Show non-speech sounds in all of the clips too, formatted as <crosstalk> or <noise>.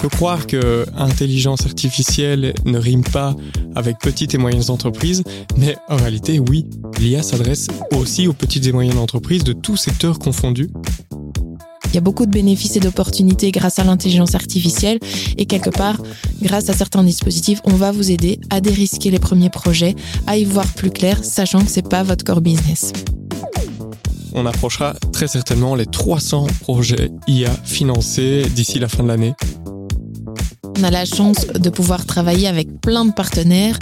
peut croire que intelligence artificielle ne rime pas avec petites et moyennes entreprises, mais en réalité, oui, l'IA s'adresse aussi aux petites et moyennes entreprises de tous secteurs confondus. Il y a beaucoup de bénéfices et d'opportunités grâce à l'intelligence artificielle et quelque part, grâce à certains dispositifs, on va vous aider à dérisquer les premiers projets, à y voir plus clair, sachant que c'est pas votre core business. On approchera très certainement les 300 projets IA financés d'ici la fin de l'année. On a la chance de pouvoir travailler avec plein de partenaires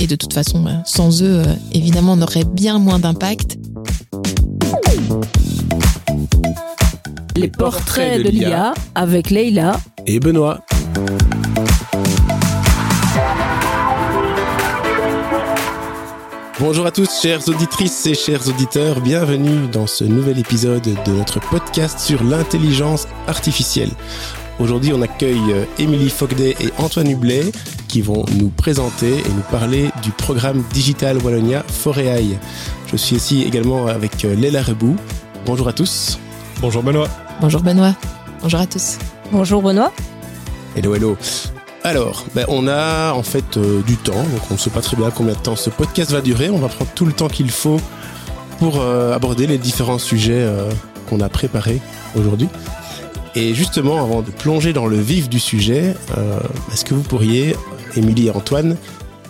et de toute façon, euh, sans eux, euh, évidemment, on aurait bien moins d'impact. Les portraits de l'IA avec Leïla et Benoît. Bonjour à tous, chères auditrices et chers auditeurs, bienvenue dans ce nouvel épisode de notre podcast sur l'intelligence artificielle. Aujourd'hui, on accueille euh, Émilie Fogday et Antoine Hublet qui vont nous présenter et nous parler du programme Digital Wallonia Foréaille. Je suis ici également avec euh, Léla Rebou. Bonjour à tous. Bonjour Benoît. Bonjour Benoît. Bonjour à tous. Bonjour Benoît. Hello, hello. Alors, ben, on a en fait euh, du temps, donc on ne sait pas très bien combien de temps ce podcast va durer. On va prendre tout le temps qu'il faut pour aborder les différents sujets qu'on a préparés aujourd'hui. Et justement, avant de plonger dans le vif du sujet, euh, est-ce que vous pourriez, Émilie et Antoine,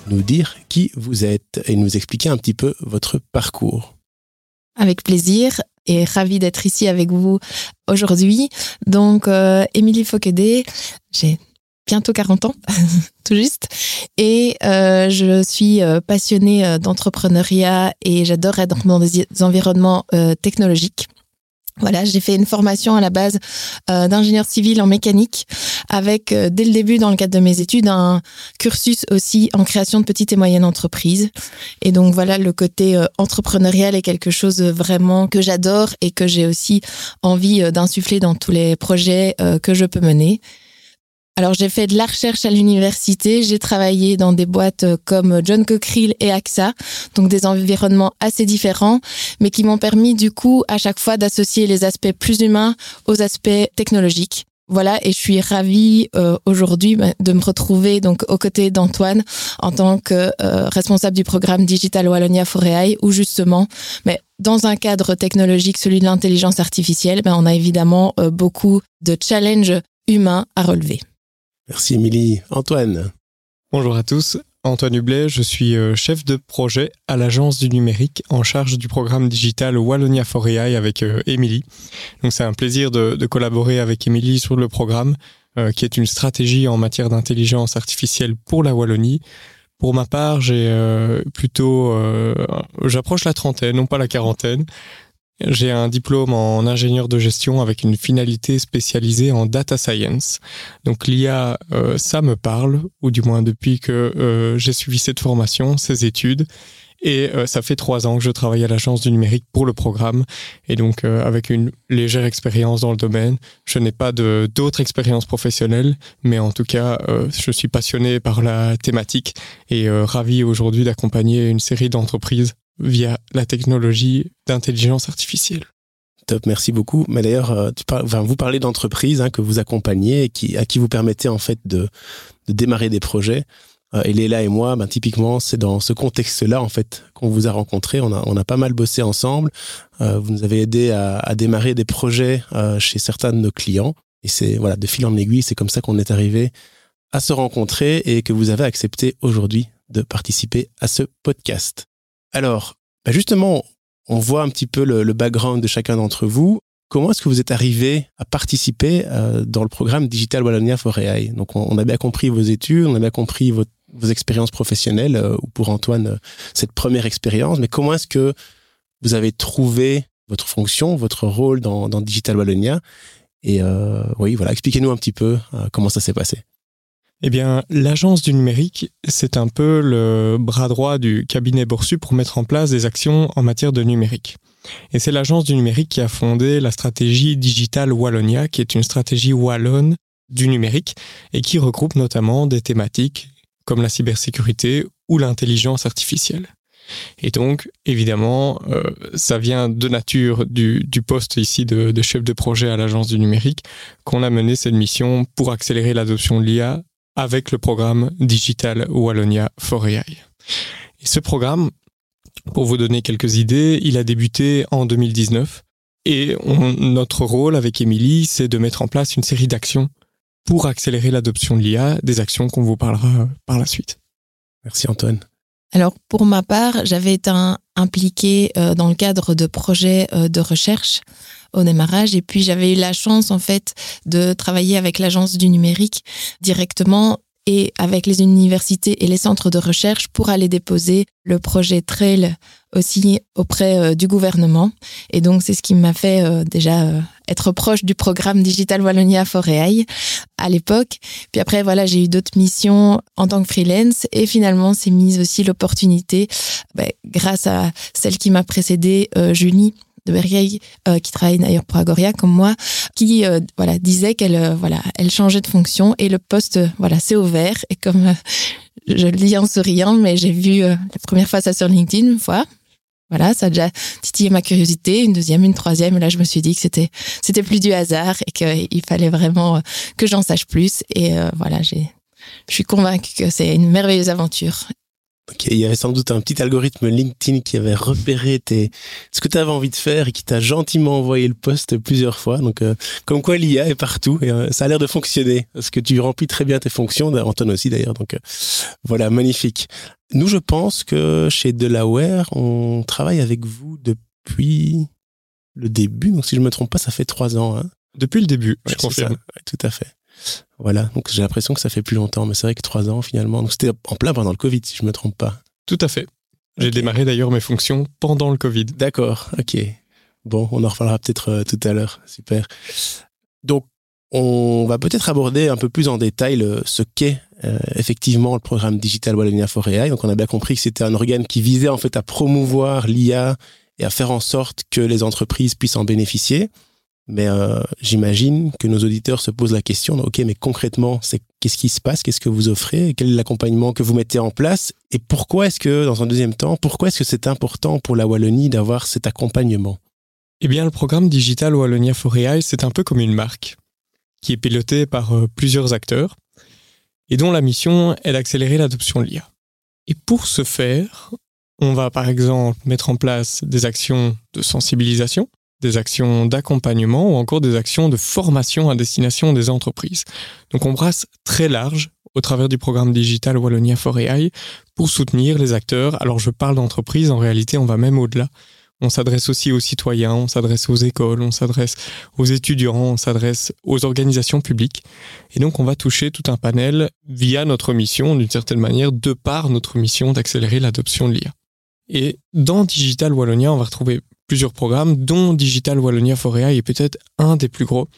nous dire qui vous êtes et nous expliquer un petit peu votre parcours? Avec plaisir et ravi d'être ici avec vous aujourd'hui. Donc, euh, Émilie Fauquedet, j'ai bientôt 40 ans, <laughs> tout juste. Et euh, je suis passionnée d'entrepreneuriat et j'adore être dans des environnements technologiques. Voilà, j'ai fait une formation à la base euh, d'ingénieur civil en mécanique, avec euh, dès le début, dans le cadre de mes études, un cursus aussi en création de petites et moyennes entreprises. Et donc voilà, le côté euh, entrepreneurial est quelque chose vraiment que j'adore et que j'ai aussi envie d'insuffler dans tous les projets que je peux mener. Alors j'ai fait de la recherche à l'université, j'ai travaillé dans des boîtes euh, comme John Cockerill et AXA, donc des environnements assez différents, mais qui m'ont permis du coup à chaque fois d'associer les aspects plus humains aux aspects technologiques. Voilà, et je suis ravie euh, aujourd'hui bah, de me retrouver donc aux côtés d'Antoine en tant que euh, responsable du programme Digital Wallonia Foréaille, où justement, mais dans un cadre technologique, celui de l'intelligence artificielle, ben, on a évidemment beaucoup de challenges humains à relever. Merci Émilie. Antoine. Bonjour à tous. Antoine Hublet, je suis euh, chef de projet à l'agence du numérique en charge du programme digital Wallonia for AI avec euh, Émilie. Donc c'est un plaisir de, collaborer avec Émilie sur le programme euh, qui est une stratégie en matière d'intelligence artificielle pour la Wallonie. Pour ma part, j'ai plutôt, j'approche la trentaine, non pas la quarantaine. J'ai un diplôme en ingénieur de gestion avec une finalité spécialisée en data science. Donc l'IA, euh, ça me parle, ou du moins depuis que euh, j'ai suivi cette formation, ces études. Et euh, ça fait trois ans que je travaille à l'agence du numérique pour le programme. Et donc avec une légère expérience dans le domaine, je n'ai pas d'autres expériences professionnelles, mais en tout cas, je suis passionné par la thématique et ravi aujourd'hui d'accompagner une série d'entreprises via la technologie d'intelligence artificielle. Top, merci beaucoup. Mais d'ailleurs, euh, vous parlez d'entreprises hein, que vous accompagnez et qui, à qui vous permettez en fait de, démarrer des projets. Euh, et Léla et moi, ben, typiquement, c'est dans ce contexte-là en fait qu'on vous a rencontré. On a, on a pas mal bossé ensemble. Euh, vous nous avez aidé à, démarrer des projets chez certains de nos clients. Et c'est voilà, de fil en aiguille, c'est comme ça qu'on est arrivé à se rencontrer et que vous avez accepté aujourd'hui de participer à ce podcast. Alors, bah justement, on voit un petit peu le, background de chacun d'entre vous. Comment est-ce que vous êtes arrivé à participer euh, dans le programme Digital Wallonia for AI Donc, on, a bien compris vos études, on a bien compris vos expériences professionnelles, euh, ou pour Antoine, euh, cette première expérience. Mais comment est-ce que vous avez trouvé votre fonction, votre rôle dans, dans Digital Wallonia? Et oui, voilà, expliquez-nous un petit peu comment ça s'est passé. Eh bien, l'agence du numérique, c'est un peu le bras droit du cabinet Borsu pour mettre en place des actions en matière de numérique. Et c'est l'agence du numérique qui a fondé la stratégie Digital Wallonia, qui est une stratégie wallonne du numérique et qui regroupe notamment des thématiques comme la cybersécurité ou l'intelligence artificielle. Et donc, évidemment, euh, ça vient de nature du, poste ici de, chef de projet à l'Agence du numérique qu'on a mené cette mission pour accélérer l'adoption de l'IA avec le programme Digital Wallonia for AI. Et ce programme, pour vous donner quelques idées, il a débuté en 2019 et on, notre rôle avec Émilie, c'est de mettre en place une série d'actions pour accélérer l'adoption de l'IA, des actions qu'on vous parlera par la suite. Merci Antoine. Alors pour ma part, j'avais été impliquée euh, dans le cadre de projets euh, de recherche au démarrage et puis j'avais eu la chance en fait de travailler avec l'agence du numérique directement et avec les universités et les centres de recherche pour aller déposer le projet Trail aussi auprès euh, du gouvernement. Et donc, c'est ce qui m'a fait euh, déjà euh, être proche du programme Digital Wallonia for AI à l'époque. Puis après, voilà, j'ai eu d'autres missions en tant que freelance et finalement, c'est mise aussi l'opportunité, bah, grâce à celle qui m'a précédée, Julie, de Berrier, euh, qui travaille d'ailleurs pour Agoria comme moi, qui euh, voilà disait qu'elle euh, voilà elle changeait de fonction et le poste voilà s'est ouvert et comme je le dis en souriant, mais j'ai vu la première fois ça sur LinkedIn une fois. Voilà, ça a déjà titillé ma curiosité, une deuxième, une troisième, et là je me suis dit que c'était c'était plus du hasard et qu'il fallait vraiment que j'en sache plus. Et voilà, j'ai je suis convaincue que c'est une merveilleuse aventure il y avait sans doute un petit algorithme LinkedIn qui avait repéré tes, ce que tu avais envie de faire et qui t'a gentiment envoyé le poste plusieurs fois. Donc, euh, comme quoi l'IA est partout et euh, ça a l'air de fonctionner parce que tu remplis très bien tes fonctions, Anton aussi d'ailleurs. Donc, euh, voilà, magnifique. Nous, je pense que chez Delaware, on travaille avec vous depuis le début. Donc, si je me trompe pas, ça fait trois ans. Hein. Depuis le début, je confirme. tout à fait. Voilà, donc j'ai l'impression que ça fait plus longtemps, mais c'est vrai que trois ans finalement. Donc c'était en plein pendant le Covid, si je me trompe pas. Tout à fait. J'ai démarré d'ailleurs mes fonctions pendant le Covid. D'accord, ok. Bon, on en reparlera peut-être euh, tout à l'heure. Super. Donc, on va peut-être aborder un peu plus en détail ce qu'est euh, effectivement le programme Digital Wallonia for AI. Donc, on a bien compris que c'était un organe qui visait en fait à promouvoir l'IA et à faire en sorte que les entreprises puissent en bénéficier. Mais euh, j'imagine que nos auditeurs se posent la question, ok, mais concrètement, c'est qu'est-ce qui se passe, qu'est-ce que vous offrez, quel est l'accompagnement que vous mettez en place, et pourquoi est-ce que, dans un deuxième temps, pourquoi est-ce que c'est important pour la Wallonie d'avoir cet accompagnement? Eh bien, le programme Digital Wallonia for AI, c'est un peu comme une marque qui est pilotée par euh, plusieurs acteurs et dont la mission est d'accélérer l'adoption de l'IA. Et pour ce faire, on va par exemple mettre en place des actions de sensibilisation, des actions d'accompagnement ou encore des actions de formation à destination des entreprises. Donc on brasse très large au travers du programme digital Wallonia for AI pour soutenir les acteurs. Alors je parle d'entreprise, en réalité on va même au-delà. On s'adresse aussi aux citoyens, on s'adresse aux écoles, on s'adresse aux étudiants, on s'adresse aux organisations publiques. Et donc on va toucher tout un panel via notre mission, d'une certaine manière, de par notre mission d'accélérer l'adoption de l'IA. Et dans Digital Wallonia, on va retrouver plusieurs programmes, dont Digital Wallonia Forea est peut-être un des plus gros,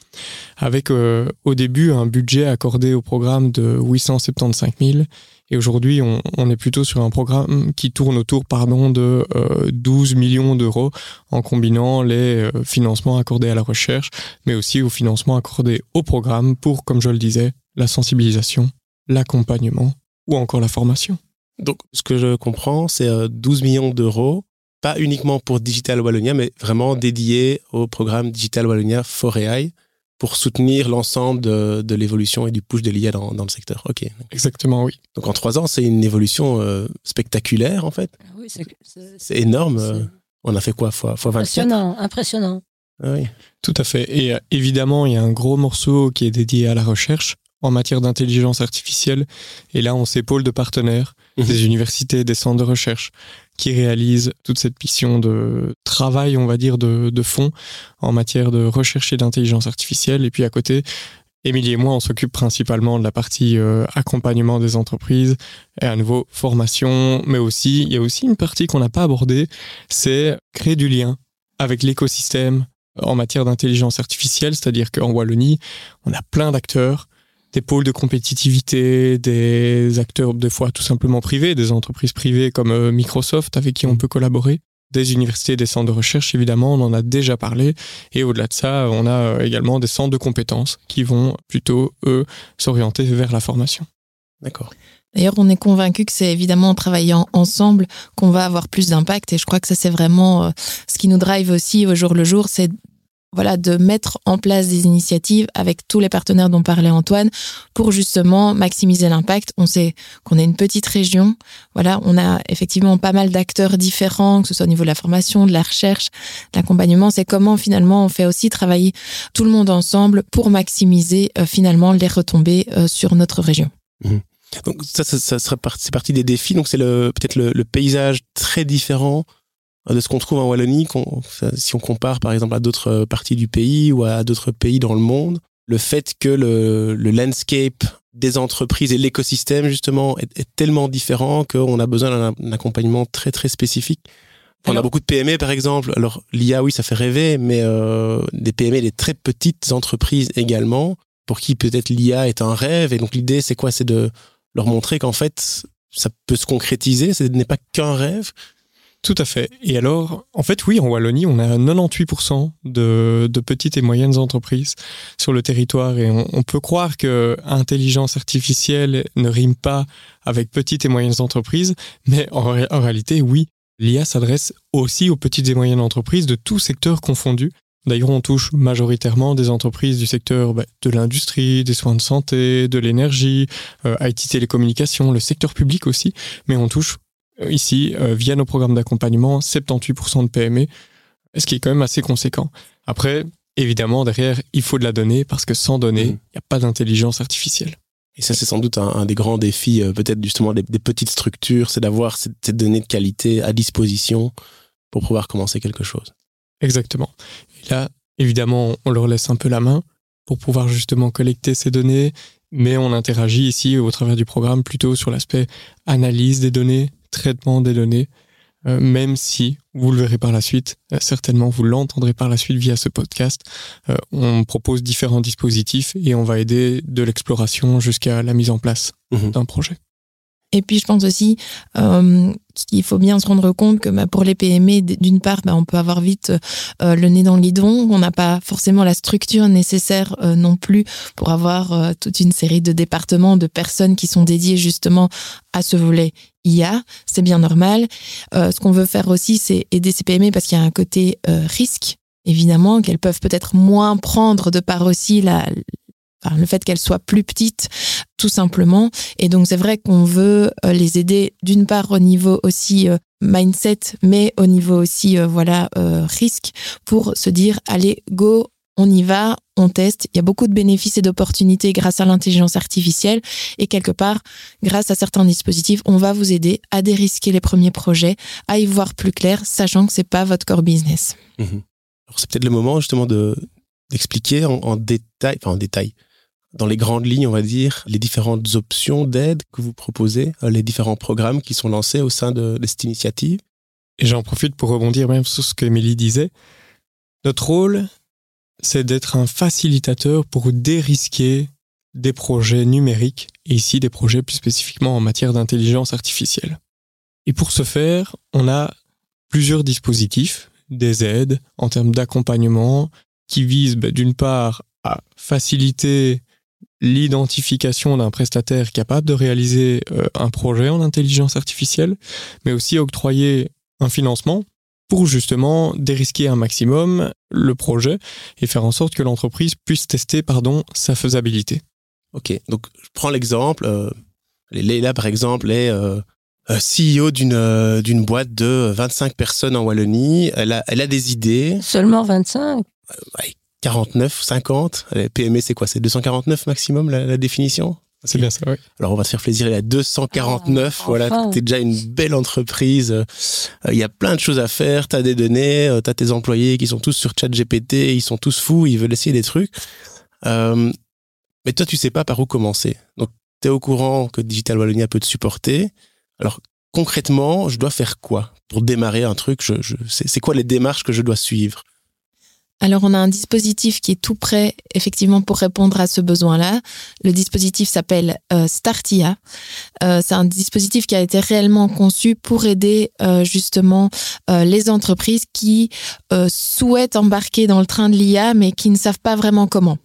avec euh, au début un budget accordé au programme de 875 000. Et aujourd'hui, on, est plutôt sur un programme qui tourne autour pardon, de 12 euh, millions d'euros en combinant les euh, financements accordés à la recherche, mais aussi aux financements accordés au programme pour, comme je le disais, la sensibilisation, l'accompagnement ou encore la formation. Donc, ce que je comprends, c'est 12 millions d'euros pas uniquement pour Digital Wallonia, mais vraiment dédié au programme Digital Wallonia for AI pour soutenir l'ensemble de, l'évolution et du push de l'IA dans, le secteur. Ok. Exactement, oui. Donc en trois ans, c'est une évolution euh, spectaculaire en fait. Oui, c'est énorme. Euh, on a fait quoi fois, fois 24 Impressionnant, impressionnant. Ah oui. Tout à fait. Et euh, évidemment, il y a un gros morceau qui est dédié à la recherche en matière d'intelligence artificielle. Et là, on s'épaule de partenaires, mhm. des universités, des centres de recherche, qui réalisent toute cette mission de travail, on va dire, de, de fond en matière de recherche et d'intelligence artificielle. Et puis à côté, Émilie et moi, on s'occupe principalement de la partie euh, accompagnement des entreprises et à nouveau formation, mais aussi, il y a aussi une partie qu'on n'a pas abordée, c'est créer du lien avec l'écosystème en matière d'intelligence artificielle, c'est-à-dire qu'en Wallonie, on a plein d'acteurs des pôles de compétitivité, des acteurs des fois tout simplement privés, des entreprises privées comme euh, Microsoft avec qui on mm. peut collaborer, des universités, des centres de recherche évidemment, on en a déjà parlé, et au-delà de ça, on a euh, également des centres de compétences qui vont plutôt, eux, s'orienter vers la formation. D'accord. D'ailleurs, on est convaincu que c'est évidemment en travaillant ensemble qu'on va avoir plus d'impact. Et je crois que ça, c'est vraiment euh, ce qui nous drive aussi au jour le jour, c'est voilà, de mettre en place des initiatives avec tous les partenaires dont parlait Antoine pour justement maximiser l'impact. On sait qu'on est une petite région. Voilà, on a effectivement pas mal d'acteurs différents, que ce soit au niveau de la formation, de la recherche, de l'accompagnement. C'est comment finalement on fait aussi travailler tout le monde ensemble pour maximiser euh, finalement les retombées euh, sur notre région. Mmh. Donc ça, ça, ça c'est partie des défis. Donc c'est peut-être le, le paysage très différent de ce qu'on trouve en Wallonie, si on compare par exemple à d'autres euh, parties du pays ou à d'autres pays dans le monde, le fait que le, le landscape des entreprises et l'écosystème justement est, est, tellement différent qu'on a besoin d'un accompagnement très très spécifique. On a beaucoup de PME par exemple. Alors l'IA oui ça fait rêver, mais euh, des PME, des très petites entreprises également, pour qui peut-être l'IA est un rêve. Et donc l'idée c'est quoi? C'est de leur montrer qu'en fait ça peut se concrétiser, ce n'est pas qu'un rêve, tout à fait. Et alors, en fait, oui, en Wallonie, on a 98% de, de, petites et moyennes entreprises sur le territoire et on, peut croire que intelligence artificielle ne rime pas avec petites et moyennes entreprises, mais en, réalité, oui, l'IA s'adresse aussi aux petites et moyennes entreprises de tous secteurs confondus. D'ailleurs, on touche majoritairement des entreprises du secteur bah, de l'industrie, des soins de santé, de l'énergie, euh, IT télécommunications, le secteur public aussi, mais on touche ici, euh, via nos programmes d'accompagnement, 78% de PME, ce qui est quand même assez conséquent. Après, évidemment, derrière, il faut de la donnée parce que sans données, mmh. il n'y a pas d'intelligence artificielle. Et ça, c'est sans doute un, un, des grands défis, euh, peut-être justement des, des, petites structures, c'est d'avoir cette, cette, donnée de qualité à disposition pour pouvoir commencer quelque chose. Exactement. Et là, évidemment, on leur laisse un peu la main pour pouvoir justement collecter ces données, mais on interagit ici au travers du programme plutôt sur l'aspect analyse des données, traitement des données, euh, même si, vous le verrez par la suite, euh, certainement vous l'entendrez par la suite via ce podcast, euh, on propose différents dispositifs et on va aider de l'exploration jusqu'à la mise en place mmh. d'un projet. Et puis je pense aussi euh, qu'il faut bien se rendre compte que bah, pour les PME, d'une part, bah, on peut avoir vite euh, le nez dans le guidon. On n'a pas forcément la structure nécessaire euh, non plus pour avoir euh, toute une série de départements, de personnes qui sont dédiées justement à ce volet IA. C'est bien normal. Euh, ce qu'on veut faire aussi, c'est aider ces PME parce qu'il y a un côté euh, risque évidemment, qu'elles peuvent peut-être moins prendre de par aussi la, Le fait qu'elles soient plus petites, tout simplement. Et donc, c'est vrai qu'on veut euh, les aider d'une part au niveau aussi euh, mindset, mais au niveau aussi, euh, voilà, risque pour se dire, allez, go, on y va, on teste. Il y a beaucoup de bénéfices et d'opportunités grâce à l'intelligence artificielle. Et quelque part, grâce à certains dispositifs, on va vous aider à dérisquer les premiers projets, à y voir plus clair, sachant que c'est pas votre core business. Mmh. Alors, c'est peut-être le moment justement de d'expliquer en, en détail, enfin en détail, dans les grandes lignes, on va dire, les différentes options d'aide que vous proposez, euh, les différents programmes qui sont lancés au sein de, cette initiative. Et j'en profite pour rebondir même sur ce qu'Émilie disait. Notre rôle, c'est d'être un facilitateur pour dérisquer des projets numériques, et ici des projets plus spécifiquement en matière d'intelligence artificielle. Et pour ce faire, on a plusieurs dispositifs, des aides en termes d'accompagnement, qui visent bah, d'une part à faciliter l'identification d'un prestataire capable de réaliser euh, un projet en intelligence artificielle, mais aussi octroyer un financement pour justement dérisquer un maximum le projet et faire en sorte que l'entreprise puisse tester pardon, sa faisabilité. Ok, donc je prends l'exemple. Euh, Leila, par exemple, est euh, CEO d'une euh, d'une boîte de 25 personnes en Wallonie. Elle a, elle a des idées. Seulement 25 ouais, 49, 50. PME, c'est quoi? C'est 249 maximum la, la définition? C'est bien ça, oui. Alors, on va se faire plaisir. Il y a 249. Ah, voilà, enfin. t'es déjà une belle entreprise. Euh, il y a plein de choses à faire. T'as des données. Euh, t'as tes employés qui sont tous sur ChatGPT. Ils sont tous fous. Ils veulent essayer des trucs. Euh, mais toi, tu sais pas par où commencer. Donc, t'es au courant que Digital Wallonia peut te supporter. Alors, concrètement, je dois faire quoi pour démarrer un truc? Je, je, C'est quoi les démarches que je dois suivre? Alors, on a un dispositif qui est tout prêt, effectivement, pour répondre à ce besoin-là. Le dispositif s'appelle euh, Startia. Euh, c'est un dispositif qui a été réellement conçu pour aider euh, justement euh, les entreprises qui euh, souhaitent embarquer dans le train de l'IA, mais qui ne savent pas vraiment comment.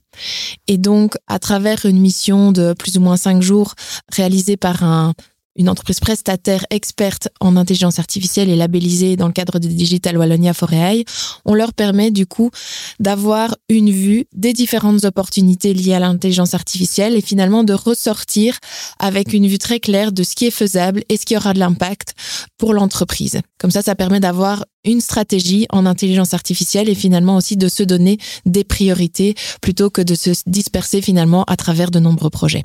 Et donc, à travers une mission de plus ou moins cinq jours réalisée par un une entreprise prestataire experte en intelligence artificielle et labellisée dans le cadre de Digital Wallonia Foreai, on leur permet du coup d'avoir une vue des différentes opportunités liées à l'intelligence artificielle et finalement de ressortir avec une vue très claire de ce qui est faisable et ce qui aura de l'impact pour l'entreprise. Comme ça, ça permet d'avoir une stratégie en intelligence artificielle et finalement aussi de se donner des priorités plutôt que de se disperser finalement à travers de nombreux projets.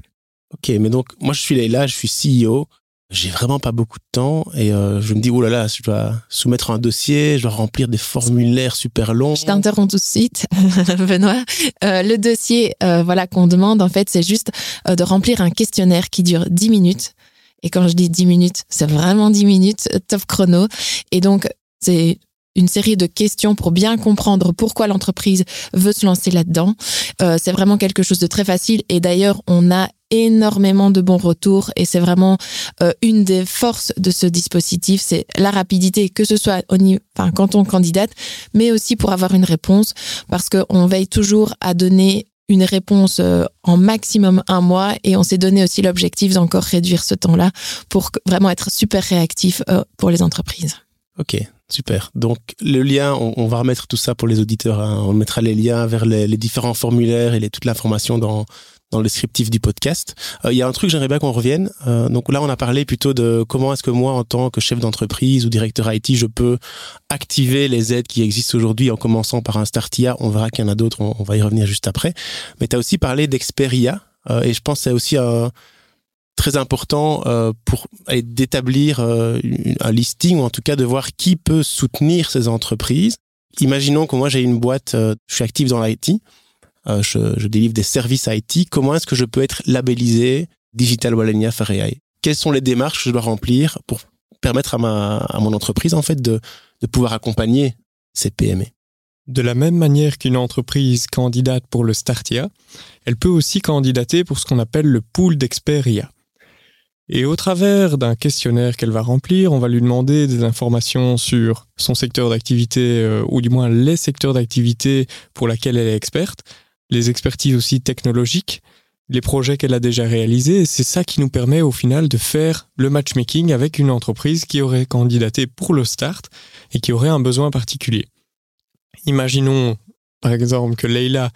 Ok, mais donc moi je suis là, je suis CEO j'ai vraiment pas beaucoup de temps et euh, je me dis oh là là je dois soumettre un dossier je dois remplir des formulaires super longs. Je t'interromps tout de suite <laughs> Benoît. Euh, le dossier euh, voilà qu'on demande en fait c'est juste euh, de remplir un questionnaire qui dure 10 minutes. Et quand je dis 10 minutes c'est vraiment 10 minutes top chrono. Et donc c'est une série de questions pour bien comprendre pourquoi l'entreprise veut se lancer là-dedans. Euh, c'est vraiment quelque chose de très facile. Et d'ailleurs on a énormément de bons retours et c'est vraiment euh, une des forces de ce dispositif, c'est la rapidité, que ce soit au niveau, enfin, quand on candidate, mais aussi pour avoir une réponse, parce qu'on veille toujours à donner une réponse euh, en maximum un mois et on s'est donné aussi l'objectif d'encore réduire ce temps-là pour vraiment être super réactif euh, pour les entreprises. Ok, super. Donc le lien, on, va remettre tout ça pour les auditeurs. Hein. On mettra les liens vers les, différents formulaires et toute l'information dans, dans le descriptif du podcast. Euh, il y a un truc, j'aimerais bien qu'on revienne. Euh, donc là, on a parlé plutôt de comment est-ce que moi, en tant que chef d'entreprise ou directeur IT, je peux activer les aides qui existent aujourd'hui en commençant par un Startia. On verra qu'il y en a d'autres, on, va y revenir juste après. Mais tu as aussi parlé d'Experia euh, et je pense que c'est aussi très important euh, pour d'établir un listing ou en tout cas de voir qui peut soutenir ces entreprises. Imaginons que moi j'ai une boîte, je suis actif dans l'IT, euh, je, délivre des services IT. Comment est-ce que je peux être labellisé Digital Wallonia Fair Quelles sont les démarches que je dois remplir pour permettre à, ma, à mon entreprise en fait de, de pouvoir accompagner ces PME de la même manière qu'une entreprise candidate pour le Startia, elle peut aussi candidater pour ce qu'on appelle le pool d'experts IA. Et au travers d'un questionnaire qu'elle va remplir, on va lui demander des informations sur son secteur d'activité, euh, ou du moins les secteurs d'activité pour lesquels elle est experte, les expertises aussi technologiques, les projets qu'elle a déjà réalisés. C'est ça qui nous permet au final de faire le matchmaking avec une entreprise qui aurait candidaté pour le start et qui aurait un besoin particulier. Imaginons par exemple que Leila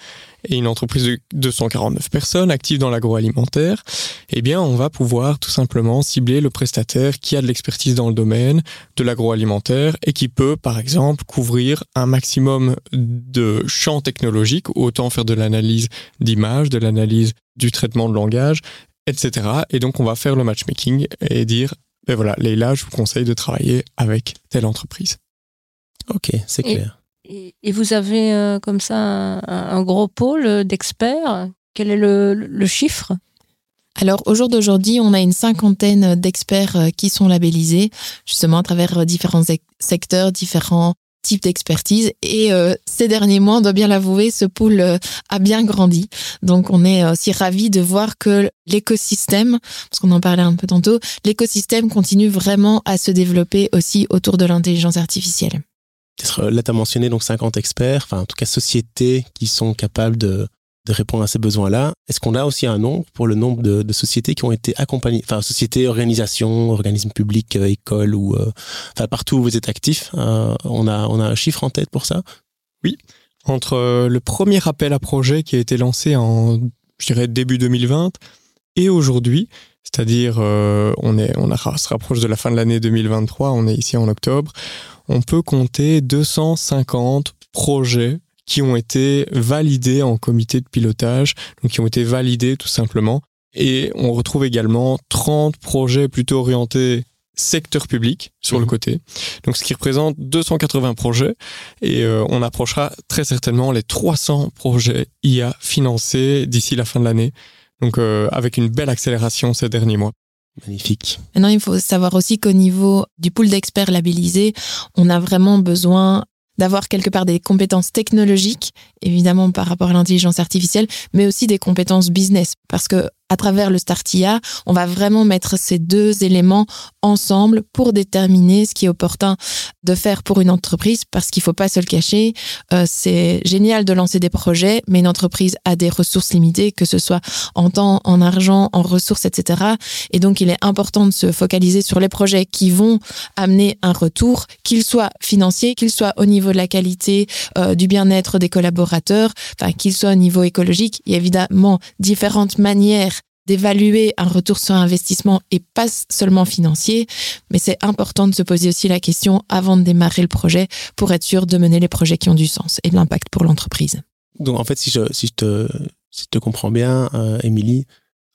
est une entreprise de 249 personnes active dans l'agroalimentaire, eh bien on va pouvoir tout simplement cibler le prestataire qui a de l'expertise dans le domaine de l'agroalimentaire et qui peut par exemple couvrir un maximum de champs technologiques, autant faire de l'analyse d'image, de l'analyse du traitement de langage, etc. Et donc on va faire le matchmaking et dire, ben voilà, Leila, je vous conseille de travailler avec telle entreprise. Ok, c'est clair. Et, vous avez euh, comme ça un, gros pôle d'experts. Quel est le, le chiffre? Alors au jour d'aujourd'hui, on a une cinquantaine d'experts euh, qui sont labellisés justement à travers euh, différents secteurs, différents types d'expertise. Et euh, ces derniers mois, on doit bien l'avouer, ce pool euh, a bien grandi. Donc on est aussi ravis de voir que l'écosystème, parce qu'on en parlait un peu tantôt, l'écosystème continue vraiment à se développer aussi autour de l'intelligence artificielle. Là, tu as mentionné donc 50 experts, en tout cas sociétés qui sont capables de, répondre à ces besoins-là. Est-ce qu'on a aussi un nombre pour le nombre de, sociétés qui ont été accompagnées, enfin sociétés, organisations, organismes publics, euh, écoles ou euh, partout où vous êtes actifs, euh, on a on a un chiffre en tête pour ça? Oui, entre le premier appel à projet qui a été lancé en je dirais début 2020 et aujourd'hui, c'est-à-dire euh, on est on a, se rapproche de la fin de l'année 2023, on est ici en octobre, on peut compter 250 projets qui ont été validés en comité de pilotage, donc qui ont été validés tout simplement. Et on retrouve également 30 projets plutôt orientés secteur public sur mmh. le côté. Donc ce qui représente 280 projets et euh, on approchera très certainement les 300 projets IA financés d'ici la fin de l'année. Donc euh, avec une belle accélération ces derniers mois. Magnifique. Maintenant, il faut savoir aussi qu'au niveau du pool d'experts labellisés, on a vraiment besoin d'avoir quelque part des compétences technologiques, évidemment par rapport à l'intelligence artificielle, mais aussi des compétences business. Parce que à travers le Startia, on va vraiment mettre ces deux éléments ensemble pour déterminer ce qui est opportun de faire pour une entreprise parce qu'il faut pas se le cacher. Euh, c'est génial de lancer des projets, mais une entreprise a des ressources limitées, que ce soit en temps, en argent, en ressources, etc. Et donc, il est important de se focaliser sur les projets qui vont amener un retour, qu'ils soient financiers, qu'ils soient au niveau de la qualité, euh, du bien-être des collaborateurs, enfin, qu'ils soient au niveau écologique. Il y a évidemment différentes manières d'évaluer un retour sur investissement et pas seulement financier, mais c'est important de se poser aussi la question avant de démarrer le projet pour être sûr de mener les projets qui ont du sens et de l'impact pour l'entreprise. Donc en fait, si je, si je, te, si je te comprends bien, euh, Émilie,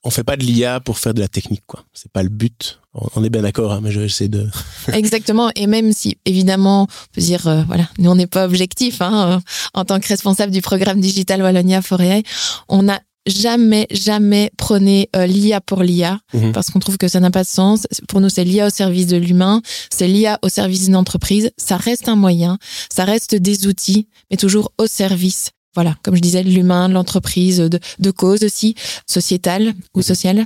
on fait pas de l'IA pour faire de la technique, quoi. C'est pas le but. On est bien d'accord, hein, mais j'essaie de. <laughs> Exactement. Et même si, évidemment, on peut dire, euh, voilà, nous on n'est pas objectif, hein, euh, en tant que responsable du programme digital Wallonia Forêt, on a jamais, jamais prenez euh, l'IA pour l'IA, Mhm. parce qu'on trouve que ça n'a pas de sens. Pour nous, c'est l'IA au service de l'humain, c'est l'IA au service d'une entreprise. Ça reste un moyen, ça reste des outils, mais toujours au service. Voilà, comme je disais, de l'humain, de l'entreprise, de, de cause aussi, sociétale ou sociale,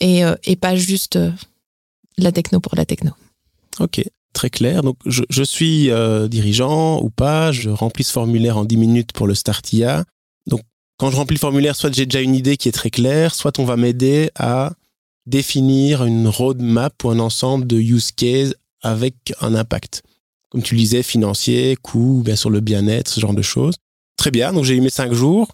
et, euh, et pas juste euh, la techno pour la techno. Ok, très clair. Donc, je, je suis dirigeant ou pas, je remplis ce formulaire en 10 minutes pour le Startia. Quand je remplis le formulaire, soit j'ai déjà une idée qui est très claire, soit on va m'aider à définir une roadmap ou un ensemble de use cases avec un impact. Comme tu disais, financier, coût, bien sûr le bien-être, ce genre de choses. Très bien, donc j'ai eu mes cinq jours.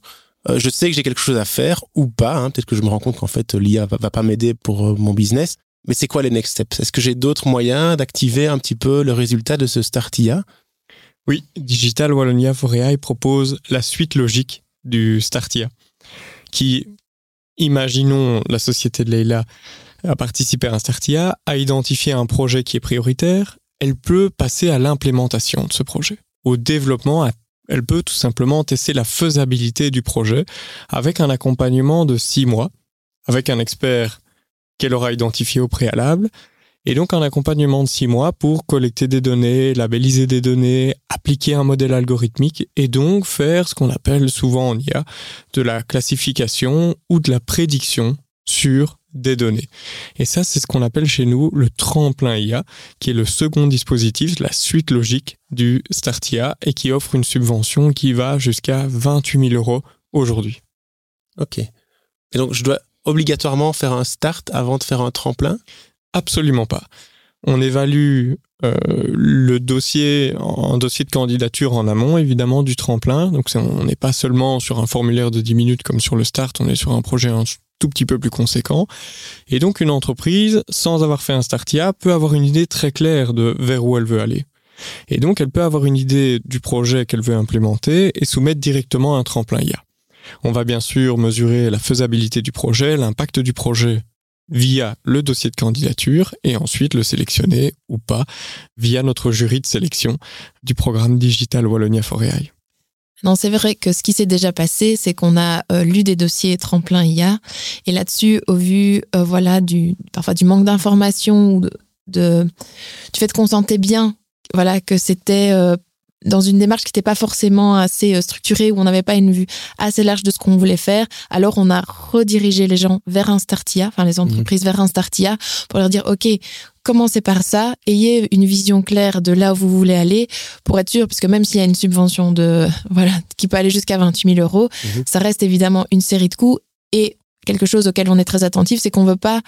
Euh, je sais que j'ai quelque chose à faire ou pas. hein. Peut-être que je me rends compte qu'en fait l'IA va, va pas m'aider pour euh, mon business. Mais c'est quoi les next steps? Est-ce que j'ai d'autres moyens d'activer un petit peu le résultat de ce Start IA Oui, Digital Wallonia Foréa propose la suite logique du Startia, qui, imaginons la société de Leila a participé à un Startia, a identifié un projet qui est prioritaire, elle peut passer à l'implémentation de ce projet, au développement, elle peut tout simplement tester la faisabilité du projet avec un accompagnement de six mois, avec un expert qu'elle aura identifié au préalable, et donc un accompagnement de six mois pour collecter des données, labelliser des données, appliquer un modèle algorithmique et donc faire ce qu'on appelle souvent en IA de la classification ou de la prédiction sur des données. Et ça, c'est ce qu'on appelle chez nous le tremplin IA, qui est le second dispositif, la suite logique du Start IA et qui offre une subvention qui va jusqu'à 28 000 euros aujourd'hui. Ok. Et donc, je dois obligatoirement faire un start avant de faire un tremplin? Absolument pas. On évalue euh, le dossier, un dossier de candidature en amont, évidemment, du tremplin. Donc, on n'est pas seulement sur un formulaire de 10 minutes comme sur le start, on est sur un projet un tout petit peu plus conséquent. Et donc, une entreprise, sans avoir fait un startia, peut avoir une idée très claire de vers où elle veut aller. Et donc, elle peut avoir une idée du projet qu'elle veut implémenter et soumettre directement un tremplin IA. On va bien sûr mesurer la faisabilité du projet, l'impact du projet via le dossier de candidature et ensuite le sélectionner ou pas via notre jury de sélection du programme digital Wallonia Foréaille. Non, c'est vrai que ce qui s'est déjà passé, c'est qu'on a euh, lu des dossiers tremplin IA et là-dessus, au vu euh, voilà du parfois du manque d'informations ou de, de- du fait qu'on sentait bien voilà que c'était euh, dans une démarche qui n'était pas forcément assez euh, structurée où on n'avait pas une vue assez large de ce qu'on voulait faire, alors on a redirigé les gens vers un Startia, enfin les entreprises vers un Startia pour leur dire ok commencez par ça, ayez une vision claire de là où vous voulez aller pour être sûr, parce que même s'il y a une subvention de <laughs> voilà qui peut aller jusqu'à 28 000 euros, Mhm. ça reste évidemment une série de coûts et quelque chose auquel on est très attentif, c'est qu'on veut pas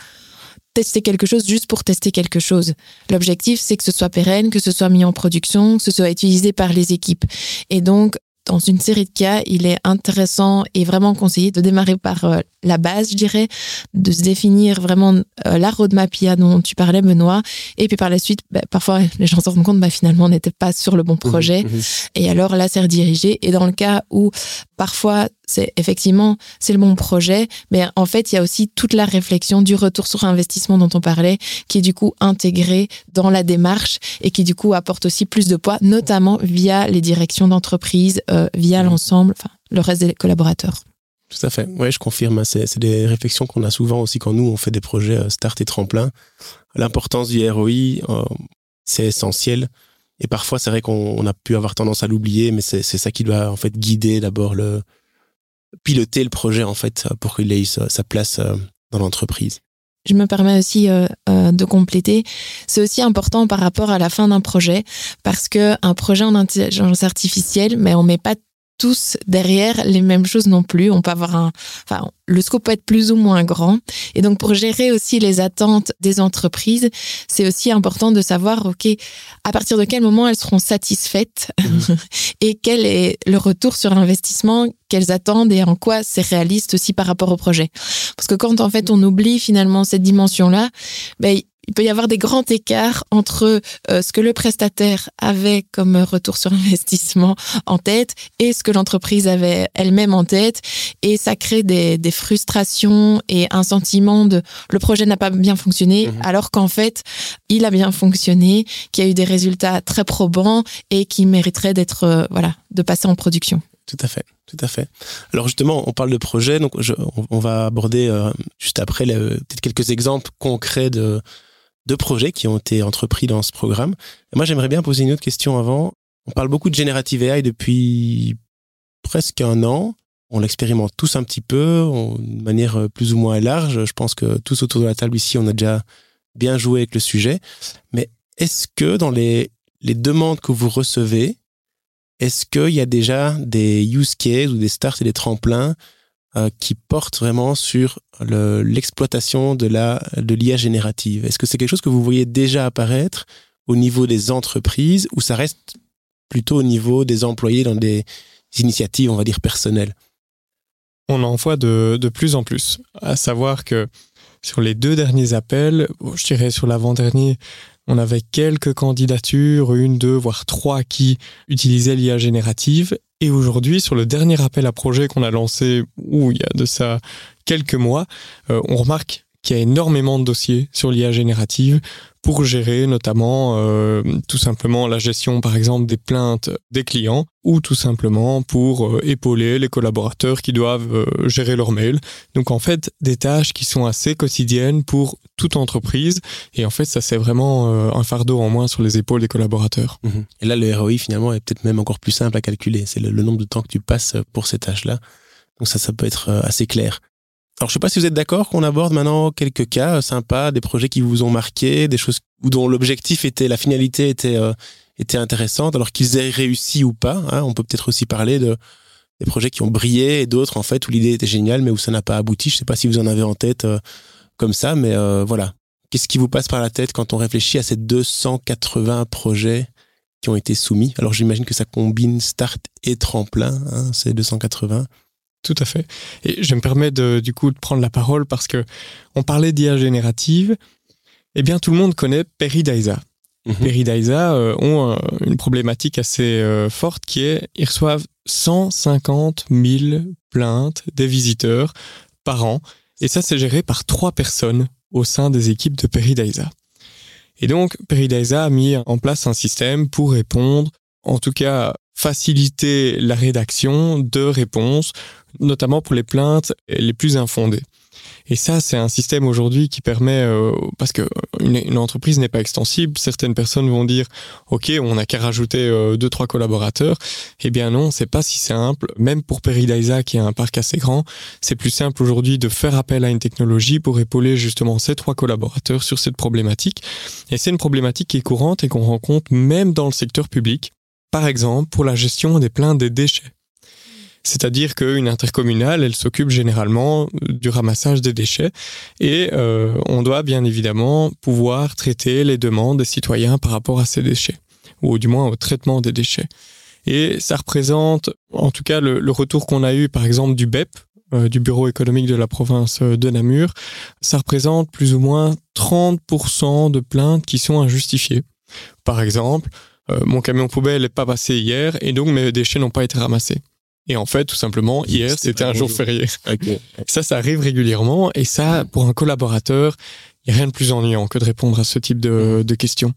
tester quelque chose juste pour tester quelque chose. L'objectif, c'est que ce soit pérenne, que ce soit mis en production, que ce soit utilisé par les équipes. Et donc, dans une série de cas, il est intéressant et vraiment conseillé de démarrer par euh, la base, je dirais, de se définir vraiment euh, la roadmap IA dont tu parlais, Benoît. Et puis par la suite, bah, parfois, les gens se rendent compte, bah, finalement, on n'était pas sur le bon projet. Mhm. Et alors là, c'est redirigé. Et dans le cas où parfois, c'est effectivement, c'est le bon projet, mais en fait, il y a aussi toute la réflexion du retour sur investissement dont on parlait, qui est du coup intégré dans la démarche et qui du coup apporte aussi plus de poids, notamment via les directions d'entreprise, euh, via Mhm. l'ensemble, enfin, le reste des collaborateurs. Tout à fait. Oui, je confirme. hein. C'est des réflexions qu'on a souvent aussi quand nous, on fait des projets euh, start et tremplin. L'importance du ROI, euh, c'est essentiel. Et parfois, c'est vrai qu'on on a pu avoir tendance à l'oublier, mais c'est c'est ça qui doit en fait guider d'abord le piloter le projet en fait pour qu'il ait sa, place euh, dans l'entreprise. Je me permets aussi euh, euh, de compléter. C'est aussi important par rapport à la fin d'un projet parce que un projet en intelligence artificielle, mais on met pas tous derrière les mêmes choses non plus. On peut avoir un, enfin, le scope peut être plus ou moins grand. Et donc, pour gérer aussi les attentes des entreprises, c'est aussi important de savoir, OK, à partir de quel moment elles seront satisfaites mmh. <laughs> et quel est le retour sur investissement qu'elles attendent et en quoi c'est réaliste aussi par rapport au projet. Parce que quand, en fait, on oublie finalement cette dimension-là, ben, il peut y avoir des grands écarts entre euh, ce que le prestataire avait comme retour sur <laughs> investissement en tête et ce que l'entreprise avait elle-même en tête. Et ça crée des, des, frustrations et un sentiment de le projet n'a pas bien fonctionné, mhm. alors qu'en fait, il a bien fonctionné, qu'il y a eu des résultats très probants et qui mériteraient d'être, euh, voilà, de passer en production. Tout à fait, tout à fait. Alors justement, on parle de projet, donc on, va aborder euh, juste après peut-être quelques exemples concrets de deux projets qui ont été entrepris dans ce programme. moi, j'aimerais bien poser une autre question avant. On parle beaucoup de Generative AI depuis presque un an. On l'expérimente tous un petit peu, de manière plus ou moins large. Je pense que tous autour de la table ici, on a déjà bien joué avec le sujet. Mais est-ce que dans les, les demandes que vous recevez, est-ce qu'il y a déjà des use cases ou des starts et des tremplins euh, qui porte vraiment sur l'exploitation de la de l'IA générative. Est-ce que c'est quelque chose que vous voyez déjà apparaître au niveau des entreprises ou ça reste plutôt au niveau des employés dans des initiatives, on va dire, personnelles? On en voit de, de plus en plus. À savoir que sur les deux derniers appels, je dirais sur l'avant-dernier, on avait quelques candidatures, une, deux, voire trois qui utilisaient l'IA générative. Et aujourd'hui, sur le dernier appel à projet qu'on a lancé, où il y a de ça quelques mois, euh, on remarque qu'il y a énormément de dossiers sur l'IA générative pour gérer notamment euh, tout simplement la gestion par exemple des plaintes des clients ou tout simplement pour euh, épauler les collaborateurs qui doivent gérer leurs mails. Donc en fait des tâches qui sont assez quotidiennes pour toute entreprise et en fait ça c'est vraiment un fardeau en moins sur les épaules des collaborateurs. Mhm. Et là le ROI finalement est peut-être même encore plus simple à calculer, c'est le, nombre de temps que tu passes pour ces tâches-là. Donc ça ça peut être assez clair. Alors, je sais pas si vous êtes d'accord qu'on aborde maintenant quelques cas euh, sympas, des projets qui vous ont marqué, des choses dont l'objectif était, la finalité était, euh, était intéressante, alors qu'ils aient réussi ou pas. Hein. On peut peut-être aussi parler de des projets qui ont brillé et d'autres en fait où l'idée était géniale mais où ça n'a pas abouti. Je sais pas si vous en avez en tête euh, comme ça, mais voilà. Qu'est-ce qui vous passe par la tête quand on réfléchit à ces 280 projets qui ont été soumis? Alors, j'imagine que ça combine start et tremplin, hein, ces 280. Tout à fait. Et je me permets de, du coup de prendre la parole parce que on parlait d'IA générative. Eh bien, tout le monde connaît Peridaisa. Mm Peridaisa euh, ont euh, une problématique assez euh, forte qui est ils reçoivent 150 000 plaintes des visiteurs par an. Et ça, c'est géré par trois personnes au sein des équipes de Peridaisa. Et donc, Peridaisa a mis en place un système pour répondre, en tout cas faciliter la rédaction de réponses notamment pour les plaintes les plus infondées. Et ça, c'est un système aujourd'hui qui permet, euh, parce que une, entreprise n'est pas extensible, certaines personnes vont dire, ok, on n'a qu'à rajouter euh, deux trois collaborateurs. Eh bien non, c'est pas si simple. Même pour Peridaisa, qui a un parc assez grand, c'est plus simple aujourd'hui de faire appel à une technologie pour épauler justement ces trois collaborateurs sur cette problématique. Et c'est une problématique qui est courante et qu'on rencontre même dans le secteur public. Par exemple, pour la gestion des plaintes des déchets. C'est-à-dire qu'une intercommunale, elle s'occupe généralement du ramassage des déchets et euh, on doit bien évidemment pouvoir traiter les demandes des citoyens par rapport à ces déchets, ou du moins au traitement des déchets. Et ça représente, en tout cas, le, retour qu'on a eu, par exemple, du BEP, euh, du Bureau économique de la province de Namur, ça représente plus ou moins 30% de plaintes qui sont injustifiées. Par exemple, euh, mon camion poubelle n'est pas passé hier et donc mes déchets n'ont pas été ramassés. Et en fait, tout simplement, hier, c'était un jour férié. Ça, ça arrive régulièrement. Et ça, pour un collaborateur, il n'y a rien de plus ennuyant que de répondre à ce type de, de, questions.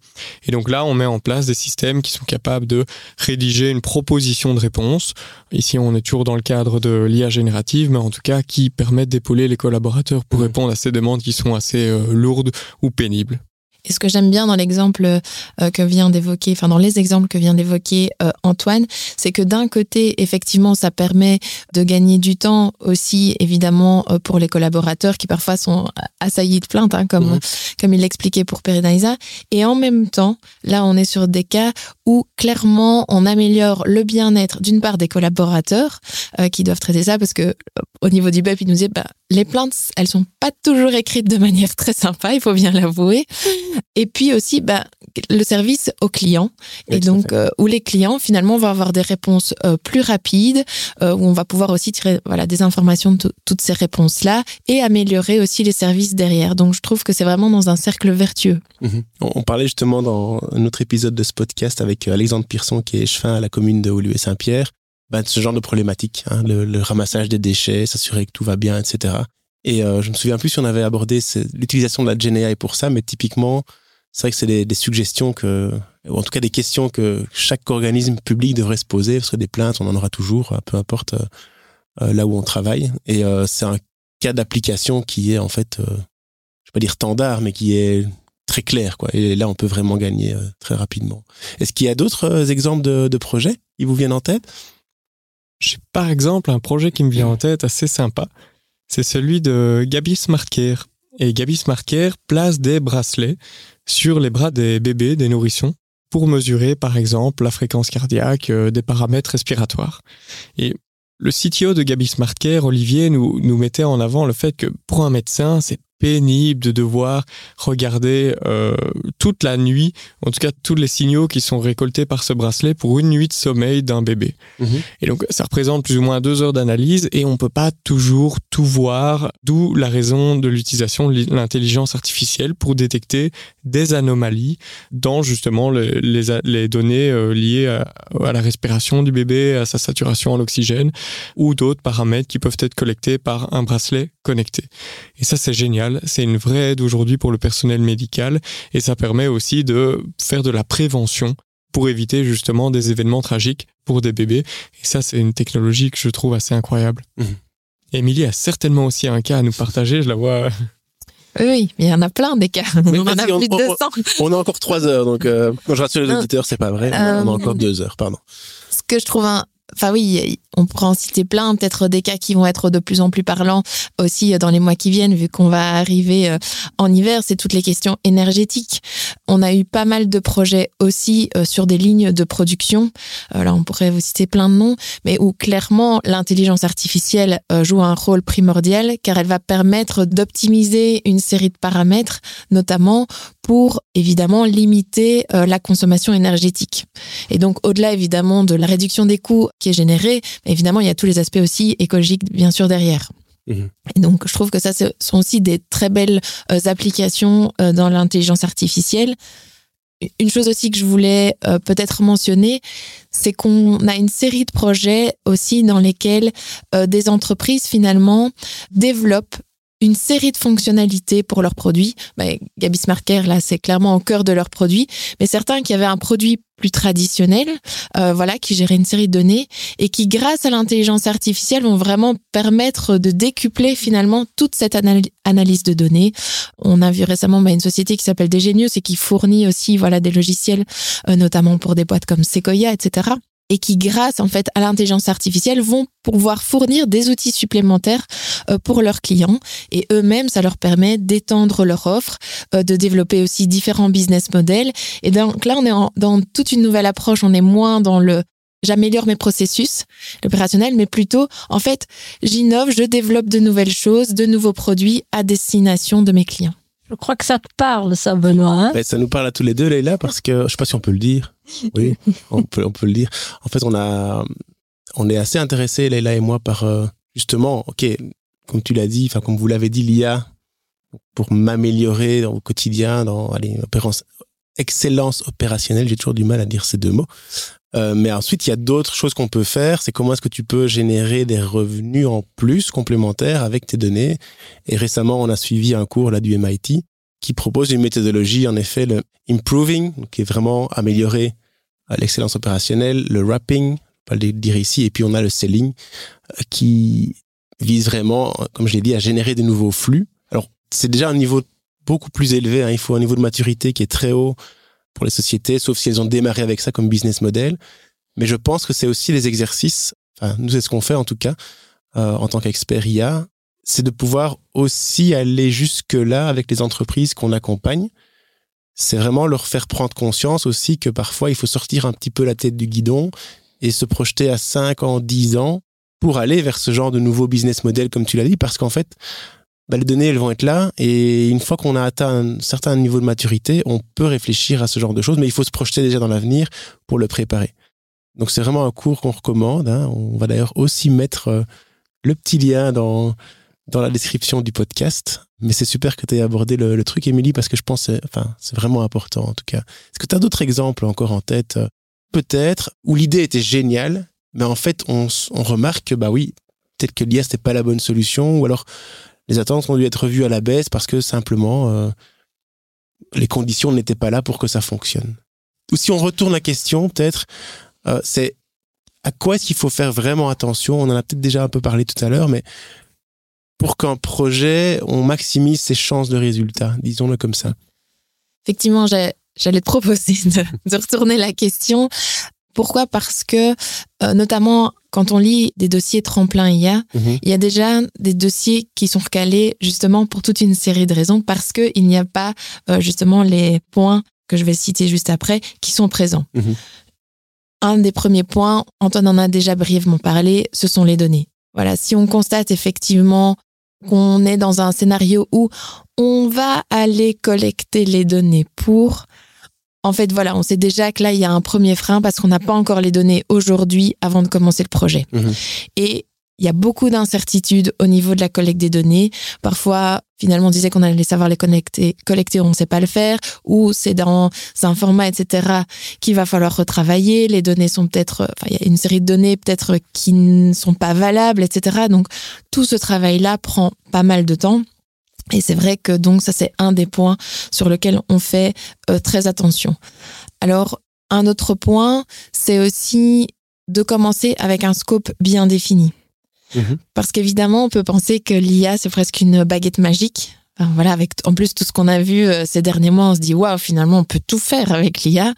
Et donc là, on met en place des systèmes qui sont capables de rédiger une proposition de réponse. Ici, on est toujours dans le cadre de l'IA générative, mais en tout cas, qui permettent d'épauler les collaborateurs pour mmh. répondre à ces demandes qui sont assez euh, lourdes ou pénibles. Et ce que j'aime bien dans l'exemple euh, que vient d'évoquer, enfin dans les exemples que vient d'évoquer euh, Antoine, c'est que d'un côté, effectivement, ça permet de gagner du temps aussi, évidemment, euh, pour les collaborateurs qui parfois sont assaillis de plaintes, hein, comme, Mhm. comme il l'expliquait pour Peredaisa. Et en même temps, là, on est sur des cas où clairement, on améliore le bien-être d'une part des collaborateurs euh, qui doivent traiter ça, parce que euh, au niveau du BEP, il nous disait, bah, les plaintes, elles sont pas toujours écrites de manière très sympa, il faut bien l'avouer. Et puis aussi, bah, le service aux clients. Oui, et donc, euh, où les clients, finalement, vont avoir des réponses euh, plus rapides, euh, où on va pouvoir aussi tirer voilà, des informations de to- toutes ces réponses-là et améliorer aussi les services derrière. Donc, je trouve que c'est vraiment dans un cercle vertueux. Mhm. On, on parlait justement dans un autre épisode de ce podcast avec Alexandre Pierson, qui est chefin à la commune de Woluwe Saint-Pierre, bah, de ce genre de problématique, hein, le, le ramassage des déchets, s'assurer que tout va bien, etc. Et euh, je me souviens plus si on avait abordé l'utilisation de la GNI pour ça, mais typiquement, c'est vrai que c'est des, suggestions que, ou en tout cas des questions que chaque organisme public devrait se poser, parce que des plaintes, on en aura toujours, euh, peu importe euh, euh, là où on travaille. Et euh, c'est un cas d'application qui est en fait, je vais pas dire standard, mais qui est très clair, quoi. Et là, on peut vraiment gagner très rapidement. Est-ce qu'il y a d'autres exemples de, de projets qui vous viennent en tête? J'ai par exemple un projet qui me vient en tête assez sympa. C'est celui de Gabi Smartcare. Et Gabi Smartcare place des bracelets sur les bras des bébés, des nourrissons, pour mesurer par exemple la fréquence cardiaque, euh, des paramètres respiratoires. Et le CTO de Gabi Smartcare, Olivier, nous mettait en avant le fait que pour un médecin, c'est pénible de devoir regarder euh, toute la nuit, en tout cas tous les signaux qui sont récoltés par ce bracelet pour une nuit de sommeil d'un bébé. Et donc, ça représente plus ou moins deux heures d'analyse et on peut pas toujours tout voir, d'où la raison de l'utilisation de l'intelligence artificielle pour détecter des anomalies dans justement le- les, données euh, liées à, à la respiration du bébé, à sa saturation en oxygène ou d'autres paramètres qui peuvent être collectés par un bracelet connecté. Et ça, c'est génial. C'est une vraie aide aujourd'hui pour le personnel médical et ça permet aussi de faire de la prévention pour éviter justement des événements tragiques pour des bébés. Et ça, c'est une technologie que je trouve assez incroyable. Mhm. Émilie a certainement aussi un cas à nous partager. Je la vois. Oui, mais il y en a plein des cas. Oui, on en a on- plus de on- 200. On a encore trois heures, donc euh, quand je rassure les Euh, auditeurs, c'est pas vrai. On a- on a euh, encore deux heures, pardon. ce que je trouve un... Enfin oui, on pourra en citer plein, peut-être des cas qui vont être de plus en plus parlants aussi dans les mois qui viennent, vu qu'on va arriver euh, en hiver, c'est toutes les questions énergétiques. On a eu pas mal de projets aussi euh, sur des lignes de production. Euh, Là, on pourrait vous citer plein de noms, mais où clairement l'intelligence artificielle euh, joue un rôle primordial, car elle va permettre d'optimiser une série de paramètres, notamment pour évidemment limiter euh, la consommation énergétique. Et donc, au-delà évidemment de la réduction des coûts qui est générée, évidemment, il y a tous les aspects aussi écologiques, bien sûr, derrière. Mhm. Et donc, je trouve que ça, ce sont aussi des très belles euh, applications euh, dans l'intelligence artificielle. Une chose aussi que je voulais euh, peut-être mentionner, c'est qu'on a une série de projets aussi dans lesquels des entreprises finalement développent une série de fonctionnalités pour leurs produits. Bah, Gabi Smartcare, là, c'est clairement au cœur de leurs produits. Mais certains qui avaient un produit plus traditionnel, euh, voilà, qui gérait une série de données et qui, grâce à l'intelligence artificielle, vont vraiment permettre de décupler finalement toute cette anal- analyse de données. On a vu récemment bah, une société qui s'appelle Degenius et qui fournit aussi voilà des logiciels, euh, notamment pour des boîtes comme Sequoia, etc et qui, grâce en fait à l'intelligence artificielle, vont pouvoir fournir des outils supplémentaires euh, pour leurs clients. Et eux-mêmes, ça leur permet d'étendre leur offre, euh, de développer aussi différents business models. Et donc là, on est en- dans toute une nouvelle approche. On est moins dans le j'améliore mes processus opérationnels, mais plutôt, en fait, j'innove, je développe de nouvelles choses, de nouveaux produits à destination de mes clients. Je crois que ça te parle, ça, Benoît. hein Ben, ça nous parle à tous les deux, Leïla, parce que je sais pas si on peut le dire. Oui, <laughs> on peut, on peut le dire. En fait, on a, on est assez intéressés, Leïla et moi, par euh, justement, ok, comme tu l'as dit, enfin comme vous l'avez dit, l'IA pour m'améliorer au quotidien, dans allez, opérance- excellence opérationnelle. J'ai toujours du mal à dire ces deux mots. Euh, mais ensuite, il y a d'autres choses qu'on peut faire. C'est comment est-ce que tu peux générer des revenus en plus complémentaires avec tes données. Et récemment, on a suivi un cours là du MIT qui propose une méthodologie, en effet, le improving, qui est vraiment améliorer euh, l'excellence opérationnelle, le wrapping, pas le dire ici, et puis on a le selling, euh, qui vise vraiment, comme je l'ai dit, à générer de nouveaux flux. Alors, c'est déjà un niveau beaucoup plus élevé. Hein. Il faut un niveau de maturité qui est très haut pour les sociétés, sauf si elles ont démarré avec ça comme business model. Mais je pense que c'est aussi les exercices, enfin, nous, c'est ce qu'on fait en tout cas, euh, en tant qu'expert IA, c'est de pouvoir aussi aller jusque-là avec les entreprises qu'on accompagne. C'est vraiment leur faire prendre conscience aussi que parfois, il faut sortir un petit peu la tête du guidon et se projeter à 5 ans, 10 ans pour aller vers ce genre de nouveau business model, comme tu l'as dit, parce qu'en fait, bah, les données, elles vont être là. Et une fois qu'on a atteint un certain niveau de maturité, on peut réfléchir à ce genre de choses, mais il faut se projeter déjà dans l'avenir pour le préparer. Donc c'est vraiment un cours qu'on recommande. Hein. On va d'ailleurs aussi mettre euh, le petit lien dans, dans la description du podcast. Mais c'est super que tu aies abordé le, truc, Émilie, parce que je pense que enfin, c'est vraiment important en tout cas. Est-ce que tu as d'autres exemples encore en tête? Peut-être, où l'idée était géniale, mais en fait on, on remarque que bah oui, peut-être que l'IA c'était pas la bonne solution, ou alors les attentes ont dû être revues à la baisse parce que simplement euh, les conditions n'étaient pas là pour que ça fonctionne. Ou si on retourne la question, peut-être, euh, c'est à quoi est-ce qu'il faut faire vraiment attention? On en a peut-être déjà un peu parlé tout à l'heure, mais pour qu'un projet, on maximise ses chances de résultat, disons-le comme ça. Effectivement, j'allais te proposer de, retourner la question. Pourquoi? Parce que, euh, notamment quand on lit des dossiers tremplin IA, mhm. il y a déjà des dossiers qui sont recalés justement pour toute une série de raisons parce qu'il n'y a pas euh, justement les points que je vais citer juste après qui sont présents. Mhm. Un des premiers points, Antoine en a déjà brièvement parlé, ce sont les données. Voilà, si on constate effectivement qu'on est dans un scénario où on va aller collecter les données pour en fait, voilà, on sait déjà que là, il y a un premier frein parce qu'on n'a pas encore les données aujourd'hui avant de commencer le projet. Mhm. Et il y a beaucoup d'incertitudes au niveau de la collecte des données. Parfois, finalement, on disait qu'on allait savoir les connecter, collecter, on ne sait pas le faire, ou c'est dans un format, etc., qu'il va falloir retravailler. Les données sont peut-être, enfin, il y a une série de données peut-être qui ne sont pas valables, etc. Donc, tout ce travail-là prend pas mal de temps. Et c'est vrai que donc ça c'est un des points sur lequel on fait euh, très attention. Alors un autre point, c'est aussi de commencer avec un scope bien défini. Mhm. Parce qu'évidemment, on peut penser que l'IA c'est presque une baguette magique. voilà, avec en plus tout ce qu'on a vu euh, ces derniers mois, on se dit waouh, finalement on peut tout faire avec l'IA.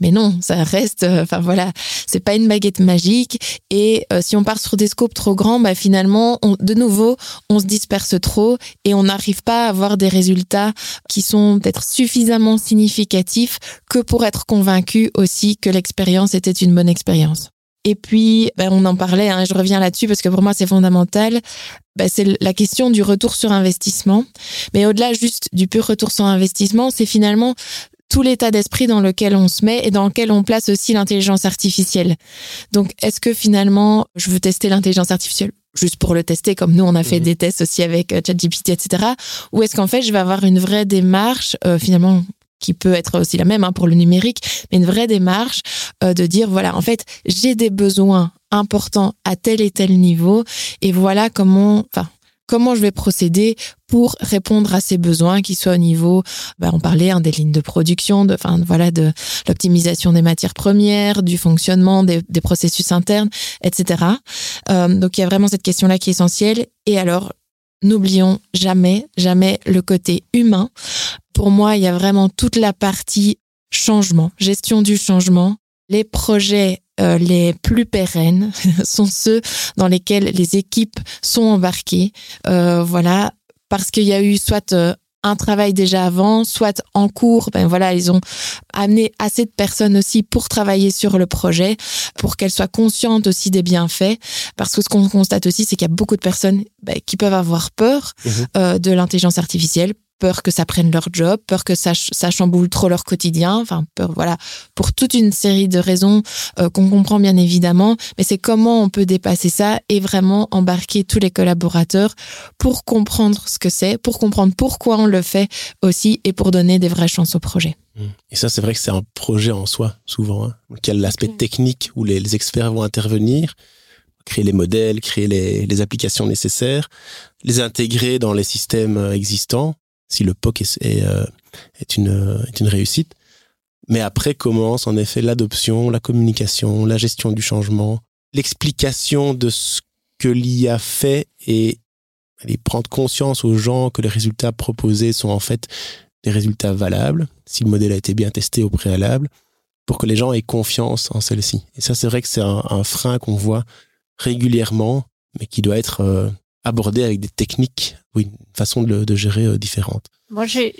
Mais non, ça reste, euh, enfin voilà, c'est pas une baguette magique. Et euh, si on part sur des scopes trop grands, bah finalement, de nouveau, on se disperse trop et on n'arrive pas à avoir des résultats qui sont peut-être suffisamment significatifs que pour être convaincu aussi que l'expérience était une bonne expérience. Et puis, ben, on en parlait, hein, je reviens là-dessus parce que pour moi c'est fondamental. Ben, c'est la question du retour sur investissement. Mais au-delà juste du pur retour sur investissement, c'est finalement tout l'état d'esprit dans lequel on se met et dans lequel on place aussi l'intelligence artificielle. Donc, est-ce que finalement, je veux tester l'intelligence artificielle juste pour le tester, comme nous, on a fait mhm. des tests aussi avec euh, ChatGPT, etc. Ou est-ce qu'en fait, je vais avoir une vraie démarche, euh, finalement, qui peut être aussi la même hein, pour le numérique, mais une vraie démarche euh, de dire, voilà, en fait, j'ai des besoins importants à tel et tel niveau, et voilà comment, enfin, comment je vais procéder pour répondre à ces besoins qui soient au niveau, ben on parlait hein, des lignes de production, de, enfin voilà, de l'optimisation des matières premières, du fonctionnement des, des processus internes, etc. Euh, donc il y a vraiment cette question-là qui est essentielle. Et alors n'oublions jamais, jamais le côté humain. Pour moi, il y a vraiment toute la partie changement, gestion du changement, les projets euh, les plus pérennes <laughs> sont ceux dans lesquels les équipes sont embarquées. Euh, voilà, parce qu'il y a eu soit euh, un travail déjà avant, soit en cours, ben voilà, ils ont amené assez de personnes aussi pour travailler sur le projet, pour qu'elles soient conscientes aussi des bienfaits. Parce que ce qu'on constate aussi, c'est qu'il y a beaucoup de personnes ben, qui peuvent avoir peur mmh de l'intelligence artificielle, peur que ça prenne leur job, peur que ça, ça chamboule trop leur quotidien, enfin peur, voilà, pour toute une série de raisons euh, qu'on comprend bien évidemment, mais c'est comment on peut dépasser ça et vraiment embarquer tous les collaborateurs pour comprendre ce que c'est, pour comprendre pourquoi on le fait aussi et pour donner des vraies chances au projet. Mmh. Et ça, c'est vrai que c'est un projet en soi, souvent. Hein. a l'aspect technique où les, experts vont intervenir, créer les modèles, créer les, les, applications nécessaires, les intégrer dans les systèmes euh, existants si le POC est, euh, est, une, réussite. Mais après commence en effet l'adoption, la communication, la gestion du changement, l'explication de ce que l'IA fait et aller prendre conscience aux gens que les résultats proposés sont en fait des résultats valables, si le modèle a été bien testé au préalable, pour que les gens aient confiance en celle-ci. Et ça, c'est vrai que c'est un, frein qu'on voit régulièrement, mais qui doit être euh, abordé avec des techniques, oui, une façon de, gérer euh, différente. Moi, j'ai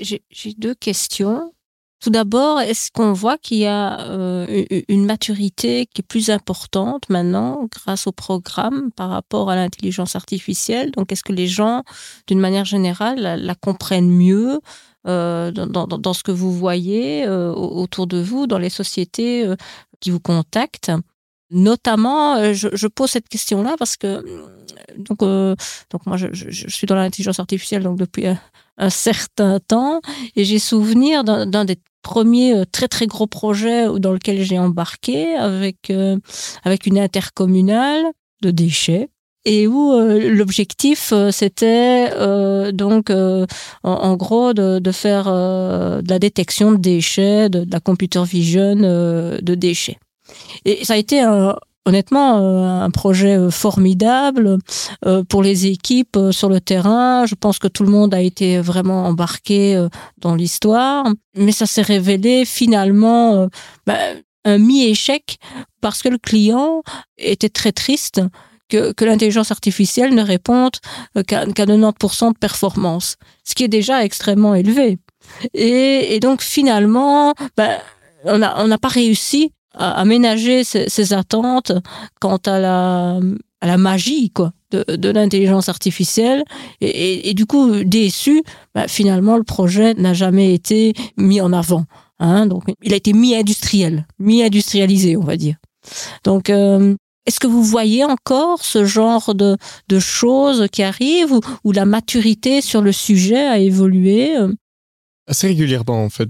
deux questions. Tout d'abord, est-ce qu'on voit qu'il y a euh, une maturité qui est plus importante maintenant grâce au programme par rapport à l'intelligence artificielle? Donc, est-ce que les gens, d'une manière générale, la, comprennent mieux euh, dans, ce que vous voyez autour de vous, dans les sociétés qui vous contactent? Notamment, euh, je, je, pose cette question-là parce que donc, donc moi, je, je, je suis dans l'intelligence artificielle donc depuis un certain temps et j'ai souvenir d'un des premiers euh, très très gros projets dans lequel j'ai embarqué avec euh, avec une intercommunale de déchets et où euh, l'objectif c'était donc en, gros de, de faire de la détection de déchets, de, de la computer vision de déchets. Et ça a été honnêtement euh, un projet euh, formidable euh, pour les équipes sur le terrain. Je pense que tout le monde a été vraiment embarqué dans l'histoire, mais ça s'est révélé finalement bah, un mi-échec parce que le client était très triste que, l'intelligence artificielle ne réponde qu'à 90% de performance, ce qui est déjà extrêmement élevé. Et, donc finalement, bah, on n'a pas réussi aménager ses, attentes quant à la, à magie quoi de, l'intelligence artificielle. Et, du coup déçu bah, finalement le projet n'a jamais été mis en avant hein, donc il a été mis industriel mis industrialisé on va dire. Donc euh, est-ce que vous voyez encore ce genre de, choses qui arrivent ou, ou la maturité sur le sujet a évolué Assez régulièrement en fait.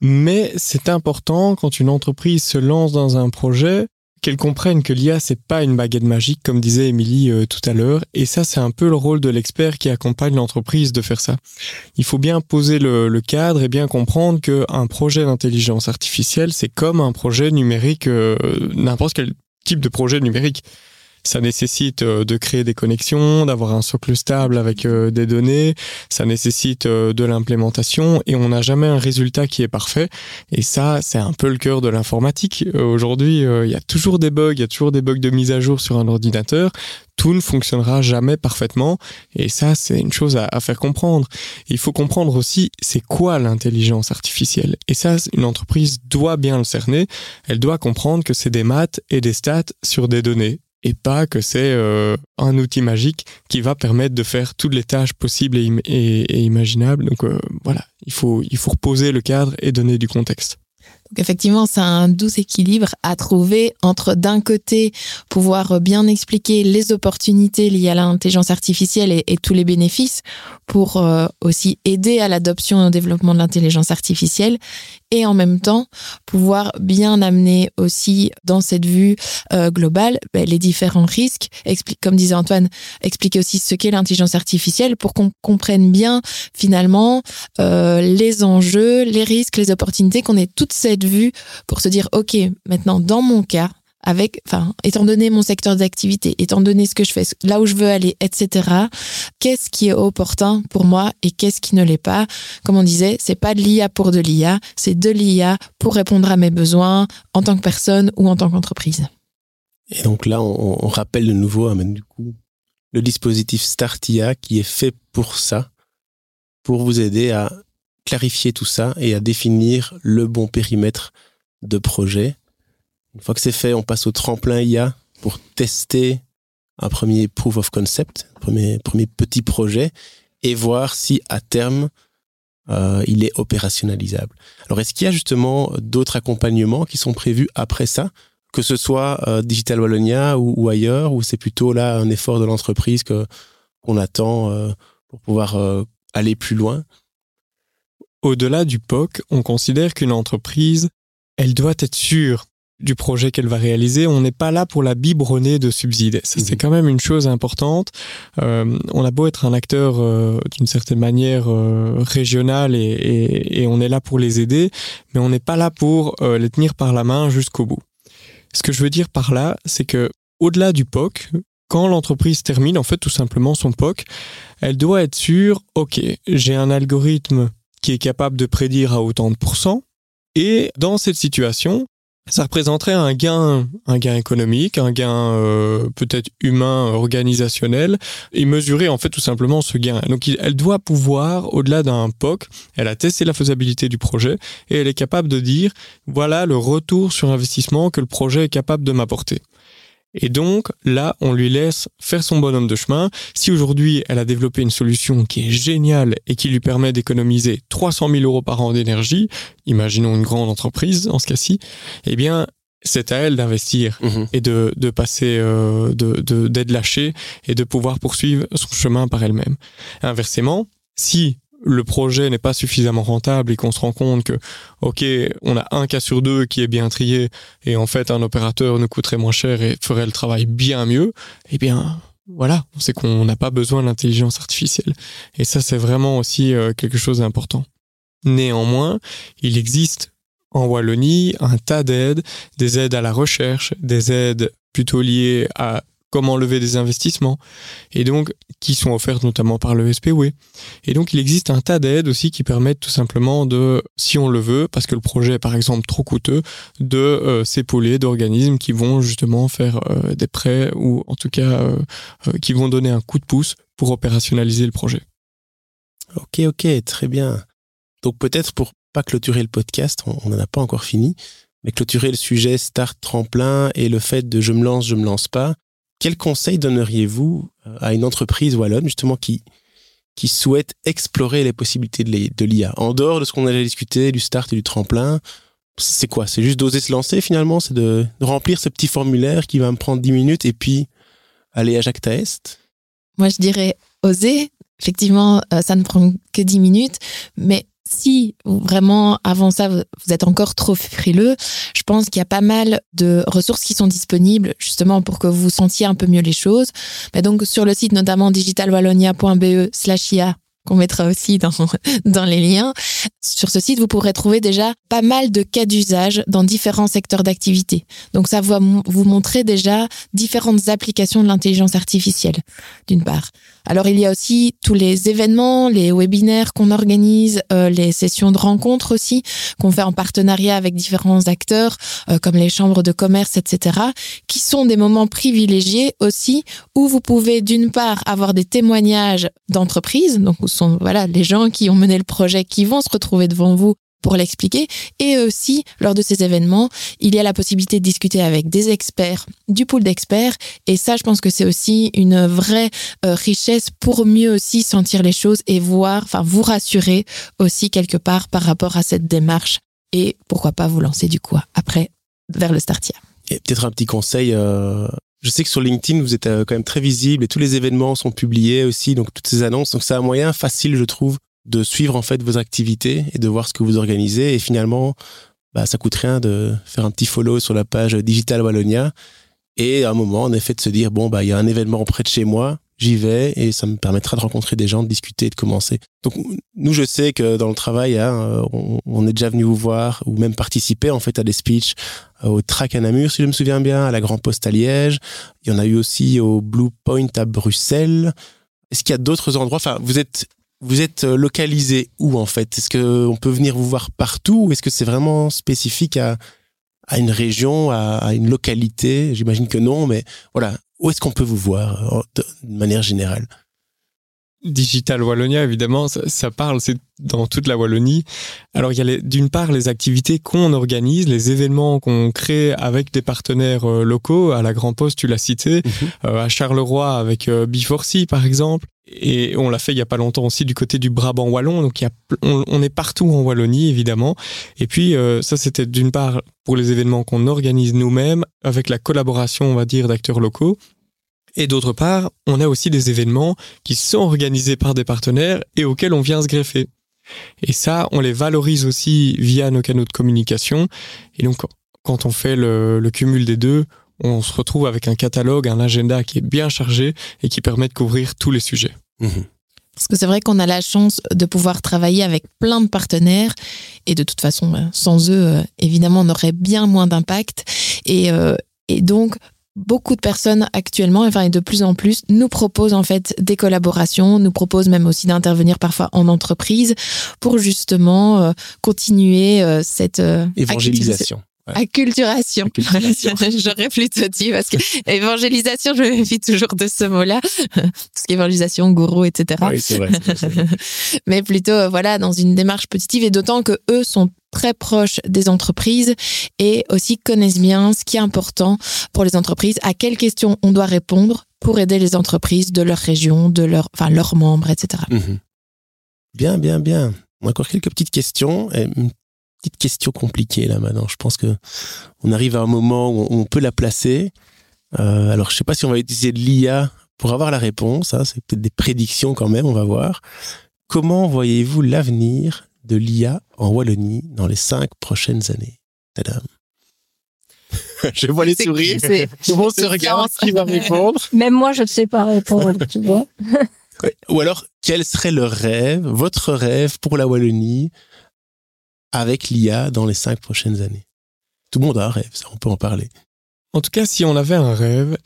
Mais c'est important quand une entreprise se lance dans un projet qu'elle comprenne que l'IA c'est pas une baguette magique comme disait Émilie euh, tout à l'heure et ça c'est un peu le rôle de l'expert qui accompagne l'entreprise de faire ça. Il faut bien poser le, cadre et bien comprendre que un projet d'intelligence artificielle c'est comme un projet numérique euh, n'importe quel type de projet numérique ça nécessite euh, de créer des connexions, d'avoir un socle stable avec euh, des données, ça nécessite euh, de l'implémentation et on n'a jamais un résultat qui est parfait. Et ça, c'est un peu le cœur de l'informatique. Aujourd'hui, il y a toujours des bugs, il y a toujours des bugs de mise à jour sur un ordinateur tout ne fonctionnera jamais parfaitement. Et ça, c'est une chose à, faire comprendre. Il faut comprendre aussi, c'est quoi l'intelligence artificielle? Et ça, une entreprise doit bien le cerner. Elle doit comprendre que c'est des maths et des stats sur des données et pas que c'est euh, un outil magique qui va permettre de faire toutes les tâches possibles et, imaginables. Donc euh, voilà, il faut, il faut reposer le cadre et donner du contexte. Donc effectivement, c'est un doux équilibre à trouver entre d'un côté pouvoir bien expliquer les opportunités liées à l'intelligence artificielle et, tous les bénéfices pour euh, aussi aider à l'adoption et au développement de l'intelligence artificielle et en même temps pouvoir bien amener aussi dans cette vue euh, globale ben, les différents risques, explique, comme disait Antoine, expliquer aussi ce qu'est l'intelligence artificielle pour qu'on comprenne bien finalement euh, les enjeux, les risques, les opportunités, qu'on ait toute cette vue pour se dire, OK, maintenant dans mon cas, avec, enfin, étant donné mon secteur d'activité, étant donné ce que je fais, là où je veux aller, etc. Qu'est-ce qui est opportun pour moi et qu'est-ce qui ne l'est pas? Comme on disait, c'est pas de l'IA pour de l'IA, c'est de l'IA pour répondre à mes besoins en tant que personne ou en tant qu'entreprise. Et donc là, on, rappelle de nouveau, hein, du coup, le dispositif StartIA qui est fait pour ça, pour vous aider à clarifier tout ça et à définir le bon périmètre de projet une fois que c'est fait, on passe au tremplin IA pour tester un premier proof of concept, premier, premier petit projet, et voir si à terme, euh, il est opérationnalisable. Alors, est-ce qu'il y a justement d'autres accompagnements qui sont prévus après ça, que ce soit euh, Digital Wallonia ou, ailleurs, ou c'est plutôt là un effort de l'entreprise qu'on attend euh, pour pouvoir aller plus loin? Au-delà du POC, on considère qu'une entreprise, elle doit être sûre du projet qu'elle va réaliser. On n'est pas là pour la biberonner de subsides. Ça, c'est mhm. quand même une chose importante. Euh, on a beau être un acteur euh, d'une certaine manière euh, régional et, et, et, on est là pour les aider, mais on n'est pas là pour les tenir par la main jusqu'au bout. Ce que je veux dire par là, c'est que au-delà du POC, quand l'entreprise termine en fait tout simplement son POC, elle doit être sûre, ok, j'ai un algorithme qui est capable de prédire à autant de pourcents, et dans cette situation, ça représenterait un gain, un gain économique, un gain euh, peut-être humain, organisationnel, et mesurer en fait tout simplement ce gain. Donc elle doit pouvoir, au-delà d'un POC, elle a testé la faisabilité du projet et elle est capable de dire voilà le retour sur investissement que le projet est capable de m'apporter. Et donc, là, on lui laisse faire son bonhomme de chemin. Si aujourd'hui, elle a développé une solution qui est géniale et qui lui permet d'économiser 300 000 euros par an d'énergie, imaginons une grande entreprise en ce cas-ci, eh bien, c'est à elle d'investir Mhm. et de, de passer, euh, de, de- d'être lâchée et de pouvoir poursuivre son chemin par elle-même. Inversement, si le projet n'est pas suffisamment rentable et qu'on se rend compte que, OK, on a un cas sur deux qui est bien trié et en fait un opérateur nous coûterait moins cher et ferait le travail bien mieux, eh bien, voilà, c'est qu'on n'a pas besoin de l'intelligence artificielle. Et ça, c'est vraiment aussi euh, quelque chose d'important. Néanmoins, il existe en Wallonie un tas d'aides, des aides à la recherche, des aides plutôt liées à comment lever des investissements, et donc qui sont offertes notamment par le SPW. Et donc il existe un tas d'aides aussi qui permettent tout simplement de, si on le veut, parce que le projet est par exemple trop coûteux, de euh, s'épauler d'organismes qui vont justement faire euh, des prêts ou en tout cas euh, qui vont donner un coup de pouce pour opérationnaliser le projet. Ok, ok, très bien. Donc peut-être pour pas clôturer le podcast, on n'en a pas encore fini, mais clôturer le sujet start tremplin et le fait de je me lance, je me lance pas. Quel conseil donneriez-vous euh, à une entreprise wallonne justement qui qui souhaite explorer les possibilités de l'I- de l'IA en dehors de ce qu'on a déjà discuté du start et du tremplin C'est quoi? C'est juste d'oser se lancer finalement? C'est de, de remplir ce petit formulaire qui va me prendre 10 minutes et puis aller à Jacques Taest? Moi, je dirais oser. Effectivement, euh, ça ne prend que 10 minutes. Mais si vraiment, avant ça, vous êtes encore trop frileux, je pense qu'il y a pas mal de ressources qui sont disponibles justement pour que vous sentiez un peu mieux les choses. Mais donc, sur le site notamment digitalwallonia.be slash IA, qu'on mettra aussi dans, <laughs> dans les liens. Sur ce site, vous pourrez trouver déjà pas mal de cas d'usage dans différents secteurs d'activité. Donc ça va vous montrer déjà différentes applications de l'intelligence artificielle, d'une part. Alors il y a aussi tous les événements, les webinaires qu'on organise, euh, les sessions de rencontres aussi qu'on fait en partenariat avec différents acteurs euh, comme les chambres de commerce, etc., qui sont des moments privilégiés aussi où vous pouvez d'une part avoir des témoignages d'entreprises, donc où sont voilà les gens qui ont mené le projet qui vont se retrouver devant vous pour l'expliquer. Et aussi, lors de ces événements, il y a la possibilité de discuter avec des experts, du pool d'experts. Et ça, je pense que c'est aussi une vraie euh, richesse pour mieux aussi sentir les choses et voir, enfin, vous rassurer aussi quelque part par rapport à cette démarche. Et pourquoi pas vous lancer du coup après vers le Startia. Et peut-être un petit conseil. euh, je sais que sur LinkedIn, vous êtes euh, quand même très visible et tous les événements sont publiés aussi, donc toutes ces annonces. Donc c'est un moyen facile, je trouve, de suivre en fait vos activités et de voir ce que vous organisez. Et finalement, bah, ça coûte rien de faire un petit follow sur la page Digital Wallonia et à un moment, en effet, de se dire bon bah il y a un événement près de chez moi. J'y vais et ça me permettra de rencontrer des gens, de discuter, et de commencer. Donc nous, je sais que dans le travail, hein, on, on est déjà venu vous voir ou même participer en fait à des speeches euh, au Track à Namur, si je me souviens bien, à la Grand Poste à Liège. Il y en a eu aussi au Blue Point à Bruxelles. Est-ce qu'il y a d'autres endroits? Enfin, vous êtes vous êtes euh, localisé où en fait? Est-ce que on peut venir vous voir partout ou est-ce que c'est vraiment spécifique à une région, à, une localité? J'imagine que non, mais voilà. Où est-ce qu'on peut vous voir euh, de manière générale? Digital Wallonia, évidemment, ça, ça parle, c'est dans toute la Wallonie. Alors, il y a d'une part les activités qu'on organise, les événements qu'on crée avec des partenaires euh, locaux. À la Grand Poste, tu l'as cité, euh, à Charleroi avec euh, B4C, par exemple. Et on l'a fait il y a pas longtemps aussi du côté du Brabant wallon. Donc, il y a, on, on est partout en Wallonie, évidemment. Et puis, euh, ça, c'était d'une part pour les événements qu'on organise nous-mêmes, avec la collaboration, on va dire, d'acteurs locaux. Et d'autre part, on a aussi des événements qui sont organisés par des partenaires et auxquels on vient se greffer. Et ça, on les valorise aussi via nos canaux de communication. Et donc, quand on fait le, le cumul des deux, on se retrouve avec un catalogue, un agenda qui est bien chargé et qui permet de couvrir tous les sujets. Mhm. Parce que c'est vrai qu'on a la chance de pouvoir travailler avec plein de partenaires et de toute façon, euh, sans eux, euh, évidemment, on aurait bien moins d'impact. Et, euh, et donc, beaucoup de personnes actuellement, enfin et de plus en plus, nous proposent en fait des collaborations, nous proposent même aussi d'intervenir parfois en entreprise pour justement euh, continuer euh, cette euh, évangélisation. Acculturation. Acculturation. <laughs> J'aurais plutôt dit parce que <laughs> évangélisation, je me méfie toujours de ce mot-là. <laughs> Parce qu'évangélisation, gourou, etc. Oui, c'est vrai, vrai. Mais plutôt, voilà, dans une démarche positive et d'autant que eux sont très proches des entreprises et aussi connaissent bien ce qui est important pour les entreprises, à quelles questions on doit répondre pour aider les entreprises de leur région, de leur, enfin, leurs membres, etc. Mhm. Bien, bien, bien. Encore quelques petites questions. Une petite question compliquée là maintenant. Je pense que on arrive à un moment où on peut la placer. Euh, alors, je sais pas si on va utiliser de l'IA pour avoir la réponse. Hein. C'est peut-être des prédictions quand même. On va voir. Comment voyez-vous l'avenir de l'IA en Wallonie dans les cinq prochaines années Tadam. <laughs> je vois les sourires. Tout le monde se regarde. Qui va répondre <laughs> Même moi, je ne sais pas répondre, tu vois. Ou alors, quel serait le rêve, votre rêve pour la Wallonie avec l'IA dans les cinq prochaines années? Tout le monde a un rêve, ça, on peut en parler. En tout cas, si on avait un rêve,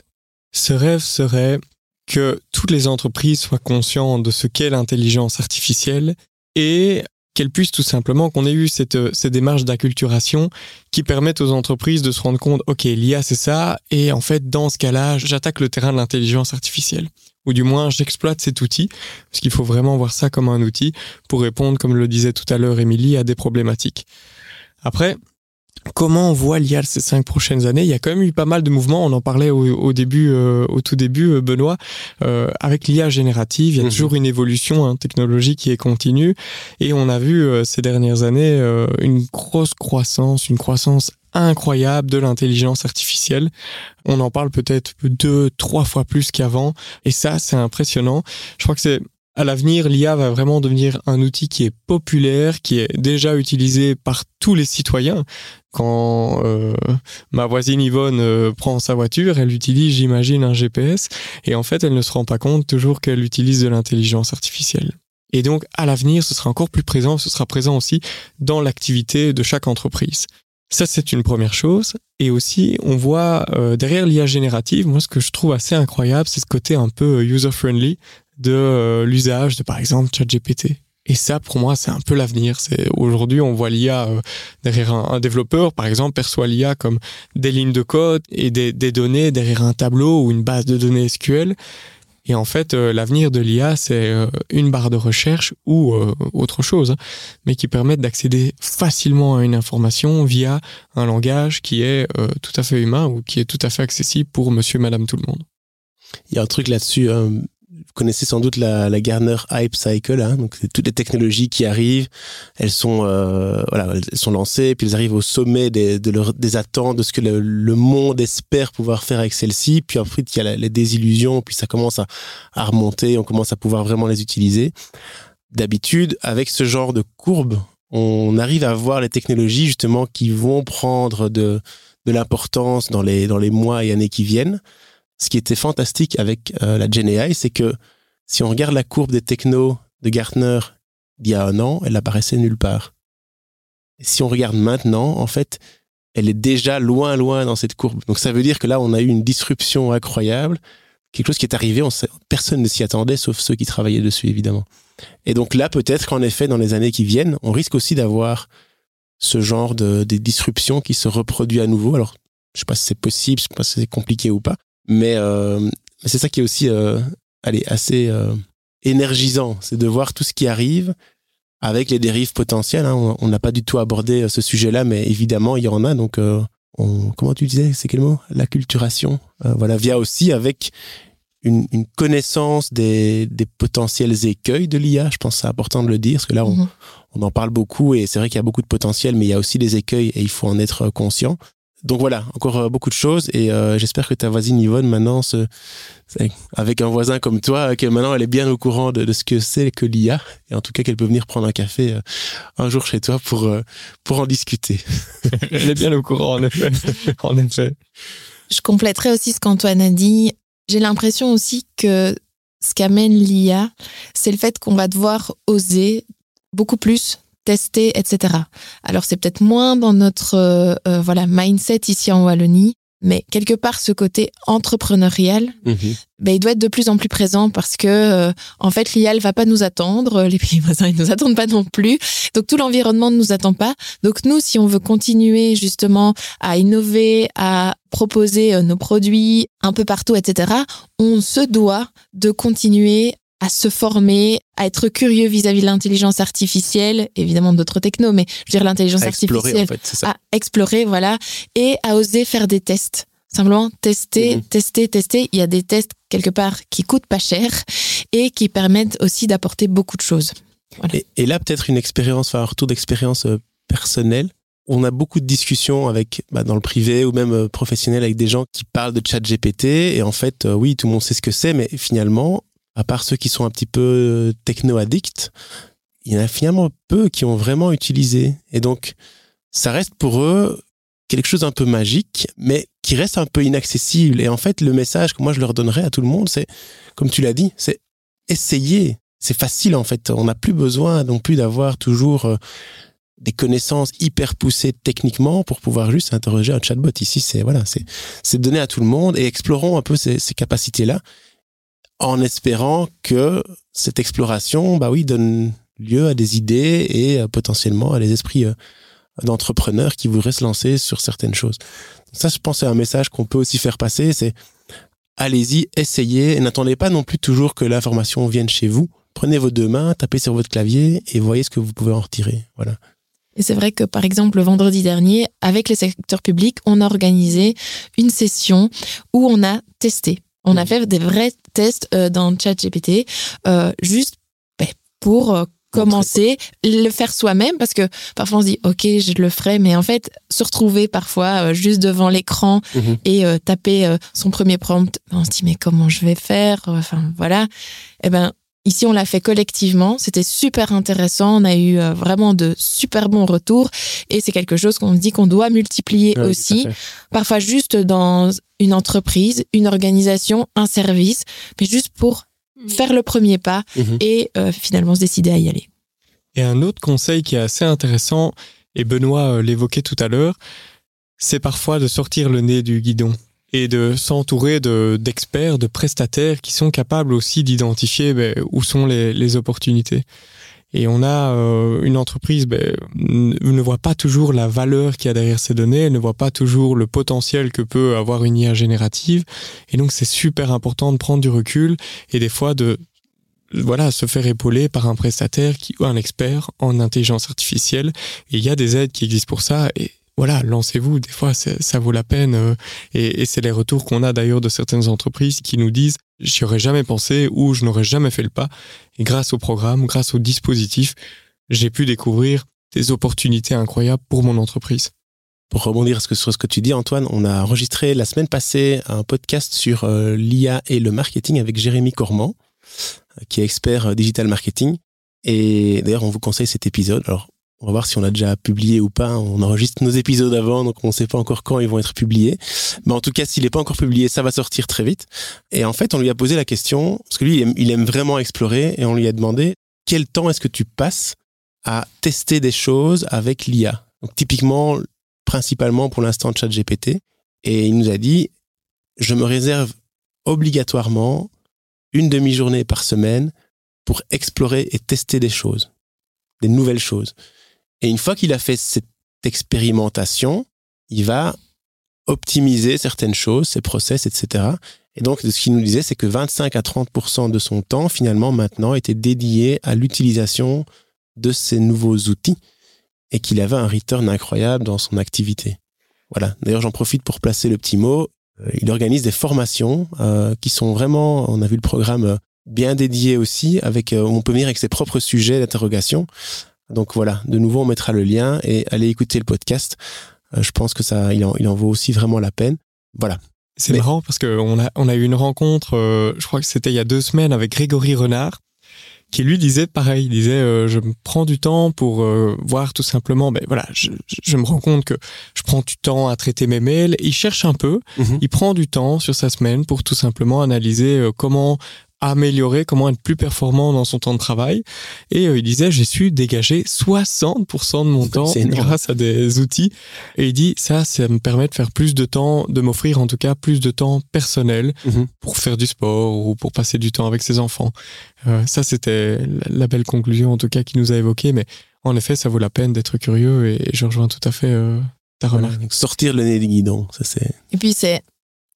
ce rêve serait que toutes les entreprises soient conscientes de ce qu'est l'intelligence artificielle et qu'elles puissent tout simplement, qu'on ait eu cette, cette démarche d'acculturation qui permettent aux entreprises de se rendre compte, OK, l'IA c'est ça, et en fait, dans ce cas-là, j'attaque le terrain de l'intelligence artificielle. Ou du moins, j'exploite cet outil, parce qu'il faut vraiment voir ça comme un outil pour répondre, comme le disait tout à l'heure Émilie, à des problématiques. Après, Comment on voit l'IA ces cinq prochaines années? Il y a quand même eu pas mal de mouvements. On en parlait au, au début, euh, au tout début, euh, Benoît. Euh, avec l'IA générative, il y a Mhm. toujours une évolution hein, technologique qui est continue, et on a vu euh, ces dernières années euh, une grosse croissance, une croissance incroyable de l'intelligence artificielle. On en parle peut-être deux, trois fois plus qu'avant, et ça, c'est impressionnant. Je crois que c'est à l'avenir, l'IA va vraiment devenir un outil qui est populaire, qui est déjà utilisé par tous les citoyens. Quand euh, ma voisine Yvonne euh, prend sa voiture, elle utilise, j'imagine, un GPS, et en fait, elle ne se rend pas compte toujours qu'elle utilise de l'intelligence artificielle. Et donc, à l'avenir, ce sera encore plus présent, ce sera présent aussi dans l'activité de chaque entreprise. Ça, c'est une première chose. Et aussi, on voit euh, derrière l'IA générative, moi, ce que je trouve assez incroyable, c'est ce côté un peu user-friendly de euh, l'usage de, par exemple, ChatGPT. Et ça, pour moi, c'est un peu l'avenir. C'est aujourd'hui, on voit l'IA euh, derrière un, développeur, par exemple, perçoit l'IA comme des lignes de code et des, des données derrière un tableau ou une base de données SQL. Et en fait, euh, l'avenir de l'IA, c'est une barre de recherche ou autre chose, hein, mais qui permettent d'accéder facilement à une information via un langage qui est tout à fait humain ou qui est tout à fait accessible pour monsieur, madame, tout le monde. Il y a un truc là-dessus. Vous connaissez sans doute la, Gartner Hype Cycle. Hein. Donc, toutes les technologies qui arrivent. Elles sont, euh, voilà, elles sont lancées, puis elles arrivent au sommet des, des attentes, de ce que le, monde espère pouvoir faire avec celles-ci. Puis ensuite, il y a les désillusions, puis ça commence à, à remonter. On commence à pouvoir vraiment les utiliser. D'habitude, avec ce genre de courbe, on arrive à voir les technologies justement qui vont prendre de, de l'importance dans les, dans les mois et années qui viennent ce qui était fantastique avec euh, la GenAI, c'est que si on regarde la courbe des technos de Gartner d'il y a un an, elle apparaissait nulle part. Et si on regarde maintenant, en fait, elle est déjà loin, loin dans cette courbe. Donc ça veut dire que là, on a eu une disruption incroyable, quelque chose qui est arrivé, personne ne s'y attendait, sauf ceux qui travaillaient dessus, évidemment. Et donc là, peut-être qu'en effet, dans les années qui viennent, on risque aussi d'avoir ce genre de, de disruption qui se reproduit à nouveau. Alors, je sais pas si c'est possible, je sais pas si c'est compliqué ou pas, mais, euh, mais c'est ça qui est aussi euh, allez, assez euh, énergisant, c'est de voir tout ce qui arrive avec les dérives potentielles. hein. On n'a pas du tout abordé ce sujet-là, mais évidemment, il y en a. Donc, euh, on, comment tu disais, c'est quel mot? L'acculturation. Voilà, via aussi avec une, une connaissance des, des potentiels écueils de l'IA. Je pense que c'est important de le dire, parce que là, on, Mhm. on en parle beaucoup et c'est vrai qu'il y a beaucoup de potentiel, mais il y a aussi des écueils et il faut en être conscient. Donc voilà, encore euh, beaucoup de choses et euh, j'espère que ta voisine Yvonne maintenant, se, avec un voisin comme toi, que maintenant elle est bien au courant de, de ce que c'est que l'IA et en tout cas qu'elle peut venir prendre un café euh, un jour chez toi pour, euh, pour en discuter. <laughs> Elle est bien au courant, en effet. <laughs> en effet. Je compléterai aussi ce qu'Antoine a dit. J'ai l'impression aussi que ce qu'amène l'IA, c'est le fait qu'on va devoir oser beaucoup plus tester, etc. Alors c'est peut-être moins dans notre euh, euh, voilà mindset ici en Wallonie mais quelque part ce côté entrepreneurial, Mhm. ben, il doit être de plus en plus présent parce que euh, en fait l'IA elle va pas nous attendre, <laughs> les pays voisins ils nous attendent pas non plus, donc tout l'environnement ne nous attend pas. Donc nous si on veut continuer justement à innover, à proposer euh, nos produits un peu partout, etc., on se doit de continuer à se former, à être curieux vis-à-vis de l'intelligence artificielle, évidemment d'autres technos, mais je veux dire l'intelligence artificielle en fait, c'est ça. à explorer, voilà, et à oser faire des tests. Simplement tester, Mhm. tester, tester. Il y a des tests quelque part qui coûtent pas cher et qui permettent aussi d'apporter beaucoup de choses. Et, et là, peut-être une expérience, enfin, un retour d'expérience euh, personnelle. On a beaucoup de discussions avec, bah, dans le privé ou même euh, professionnel avec des gens qui parlent de chat GPT. Et en fait, euh, oui, tout le monde sait ce que c'est, mais finalement, à part ceux qui sont un petit peu euh, techno-addicts, il y en a finalement peu qui ont vraiment utilisé. Et donc, ça reste pour eux quelque chose d'un peu magique, mais qui reste un peu inaccessible. Et en fait, le message que moi je leur donnerais à tout le monde, c'est, comme tu l'as dit, c'est essayer. C'est facile en fait. On n'a plus besoin non plus d'avoir toujours euh, des connaissances hyper poussées techniquement pour pouvoir juste interroger un chatbot. Ici, c'est voilà, c'est donné à tout le monde et explorons un peu ces, ces capacités-là en espérant que cette exploration, bah oui, donne lieu à des idées et potentiellement à des esprits euh, d'entrepreneurs qui voudraient se lancer sur certaines choses. Ça, je pense, c'est un message qu'on peut aussi faire passer. C'est allez-y, essayez et n'attendez pas non plus toujours que l'information vienne chez vous. Prenez vos deux mains, tapez sur votre clavier et voyez ce que vous pouvez en retirer. Voilà. Et c'est vrai que, par exemple, le vendredi dernier, avec les secteurs publics, on a organisé une session où on a testé. On a Mhm. fait des vrais tests euh, dans ChatGPT, euh, juste ben, pour euh, commencer, le faire soi-même, parce que parfois on se dit, OK, je le ferai, mais en fait, se retrouver parfois euh, juste devant l'écran Mhm. et taper son premier prompt, on se dit, mais comment je vais faire Enfin, voilà. Eh ben, Ici, on l'a fait collectivement. C'était super intéressant. On a eu euh, vraiment de super bons retours. Et c'est quelque chose qu'on dit qu'on doit multiplier Oui, aussi. Parfois juste dans une entreprise, une organisation, un service, mais juste pour faire le premier pas Mhm. et euh, finalement se décider à y aller. Et un autre conseil qui est assez intéressant, et Benoît euh, l'évoquait tout à l'heure, c'est parfois de sortir le nez du guidon et de s'entourer de- d'experts, de, prestataires qui sont capables aussi d'identifier ben, où sont les, les opportunités. Et on a euh, une entreprise ben, ne voit pas toujours la valeur qu'il y a derrière ces données, elle ne voit pas toujours le potentiel que peut avoir une IA générative. Et donc c'est super important de prendre du recul et des fois de voilà, se faire épauler par un prestataire qui, ou un expert en intelligence artificielle. Et il y a des aides qui existent pour ça. Et voilà, lancez-vous. Des fois, ça vaut la peine. euh, Et, c'est les retours qu'on a d'ailleurs de certaines entreprises qui nous disent j'y aurais jamais pensé ou je n'aurais jamais fait le pas. Et grâce au programme, grâce au dispositif, j'ai pu découvrir des opportunités incroyables pour mon entreprise. Pour rebondir sur ce que tu dis, Antoine, on a enregistré la semaine passée un podcast sur euh, l'IA et le marketing avec Jérémy Cormand, euh, qui est expert digital marketing. Et d'ailleurs, on vous conseille cet épisode. Alors, on va voir si on a déjà publié ou pas. On enregistre nos épisodes avant, donc on ne sait pas encore quand ils vont être publiés. Mais en tout cas, s'il n'est pas encore publié, ça va sortir très vite. Et en fait, on lui a posé la question, parce que lui, il aime, vraiment explorer, et on lui a demandé quel temps est-ce que tu passes à tester des choses avec l'IA. Typiquement, principalement pour l'instant ChatGPT. Et il nous a dit, je me réserve obligatoirement une demi-journée par semaine pour explorer et tester des choses, des nouvelles choses. Et une fois qu'il a fait cette expérimentation, il va optimiser certaines choses, ses process, etc. Et donc, ce qu'il nous disait, c'est que 25 à 30% de son temps, finalement, maintenant, était dédié à l'utilisation de ces nouveaux outils et qu'il avait un return incroyable dans son activité. Voilà. D'ailleurs, j'en profite pour placer le petit mot. Euh, Il organise des formations euh, qui sont vraiment, on a vu le programme euh, bien dédié aussi, avec euh, on peut venir avec ses propres sujets d'interrogation. Donc voilà, de nouveau, on mettra le lien et allez écouter le podcast. Euh, je pense que ça, il en, il en vaut aussi vraiment la peine. Voilà. C'est Mais- marrant parce qu'on a, on a eu une rencontre, euh, je crois que c'était il y a deux semaines, avec Grégory Renard, qui lui disait pareil, il disait euh, je me prends du temps pour voir tout simplement, ben voilà, je, me rends compte que je prends du temps à traiter mes mails. Il cherche un peu, Mhm. il prend du temps sur sa semaine pour tout simplement analyser comment améliorer, comment être plus performant dans son temps de travail. Et euh, il disait, j'ai su dégager 60% de mon temps grâce à des outils. Et il dit, ça, ça me permet de faire plus de temps, de m'offrir en tout cas plus de temps personnel Mhm. pour faire du sport ou pour passer du temps avec ses enfants. Euh, ça, c'était la, belle conclusion en tout cas qu'il nous a évoqué. Mais en effet, ça vaut la peine d'être curieux et, je rejoins tout à fait euh, ta remarque. sortir le nez du guidon, ça c'est. Et puis, c'est,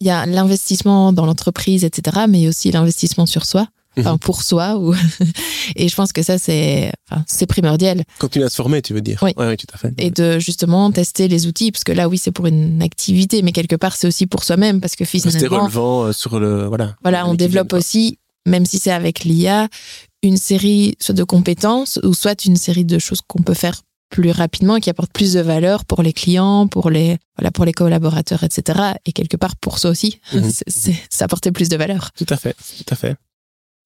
il y a l'investissement dans l'entreprise, etc., mais il y a aussi l'investissement sur soi, enfin, Mhm. pour soi. Ou... <laughs> et je pense que ça, c'est, enfin, c'est primordial. Continuer à se former, tu veux dire Oui. oui, tout à fait. Et de justement tester les outils, parce que là, oui, c'est pour une activité, mais quelque part, c'est aussi pour soi-même, parce que finalement, relevant euh, sur le. Voilà. voilà, on développe aussi, même si c'est avec l'IA, une série soit de compétences ou soit une série de choses qu'on peut faire plus rapidement, qui apportent plus de valeur pour les clients, pour les, voilà, pour les collaborateurs, etc. Et quelque part pour soi aussi, Mhm. <laughs> c'est, ça apportait plus de valeur. Tout à fait, tout à fait.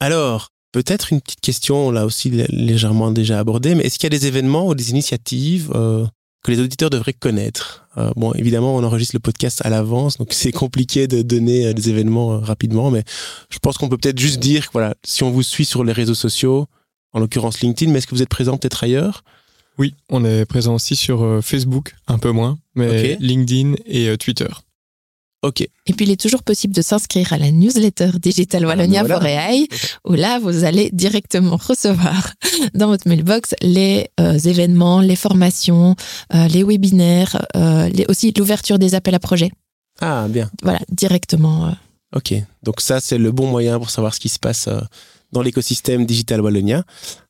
Alors, peut-être une petite question, on l'a aussi lé- légèrement déjà abordée, mais est-ce qu'il y a des événements ou des initiatives euh, que les auditeurs devraient connaître? Euh, Bon, évidemment, on enregistre le podcast à l'avance, donc <laughs> c'est compliqué de donner euh, des événements rapidement, mais je pense qu'on peut peut-être juste dire que voilà, si on vous suit sur les réseaux sociaux, en l'occurrence LinkedIn, mais est-ce que vous êtes présent peut-être ailleurs? Oui, on est présent aussi sur euh, Facebook, un peu moins, mais. LinkedIn et euh, Twitter. Ok, Et puis, il est toujours possible de s'inscrire à la newsletter Digital Wallonia Ah, voilà. Foréaille, où là, vous allez directement <laughs> recevoir dans votre mailbox les euh, événements, les formations, euh, les webinaires, euh, les, aussi l'ouverture des appels à projets. ah bien, Voilà, directement. euh. ok. Donc ça, c'est le bon moyen pour savoir ce qui se passe euh, dans l'écosystème Digital Wallonia.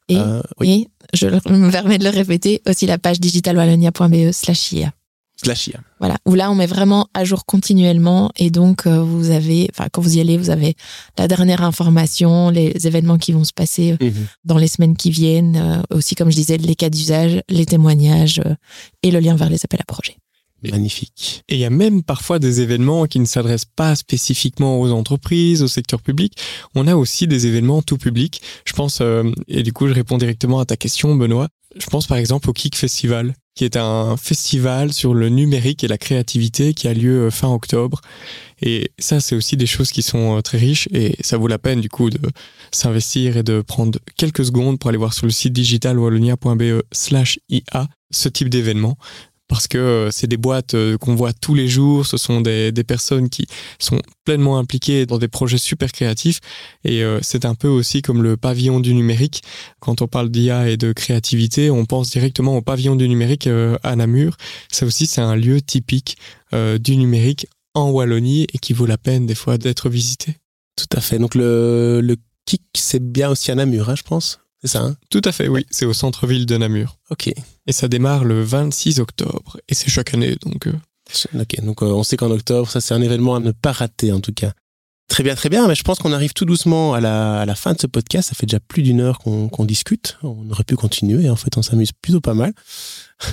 Et, Euh, oui, et je me permets de le répéter, aussi la page digitalwallonia.be slash IA. slash IA. Voilà, où là, on met vraiment à jour continuellement. Et donc, euh, vous avez, enfin, quand vous y allez, vous avez la dernière information, les événements qui vont se passer euh, dans les semaines qui viennent, euh, aussi, comme je disais, les cas d'usage, les témoignages et le lien vers les appels à projets. Magnifique. Et il y a même parfois des événements qui ne s'adressent pas spécifiquement aux entreprises, au secteur public. On a aussi des événements tout public. Je pense, euh, et du coup, je réponds directement à ta question, Benoît. Je pense par exemple au Kik Festival, qui est un festival sur le numérique et la créativité qui a lieu euh, fin octobre. Et ça, c'est aussi des choses qui sont euh, très riches et ça vaut la peine du coup de s'investir et de prendre quelques secondes pour aller voir sur le site digitalwallonia.be slash IA ce type d'événement parce que euh, c'est des boîtes euh, qu'on voit tous les jours, ce sont des, personnes qui sont pleinement impliquées dans des projets super créatifs et euh, c'est un peu aussi comme le pavillon du numérique. Quand on parle d'IA et de créativité, on pense directement au pavillon du numérique à Namur. Ça aussi, c'est un lieu typique du numérique en Wallonie et qui vaut la peine des fois d'être visité. Tout à fait. Donc le, le kick, c'est bien aussi à Namur, hein, je pense. C'est ça, hein? Tout à fait, oui, c'est au centre-ville de Namur. Ok. Et ça démarre le 26 octobre et c'est chaque année, donc euh, Ok, donc euh, on sait qu'en octobre, ça c'est un événement à ne pas rater en tout cas. Très bien, très bien. Mais je pense qu'on arrive tout doucement à la, à la fin de ce podcast. Ça fait déjà plus d'une heure qu'on qu'on discute. On aurait pu continuer. En fait, on s'amuse plutôt pas mal. <laughs>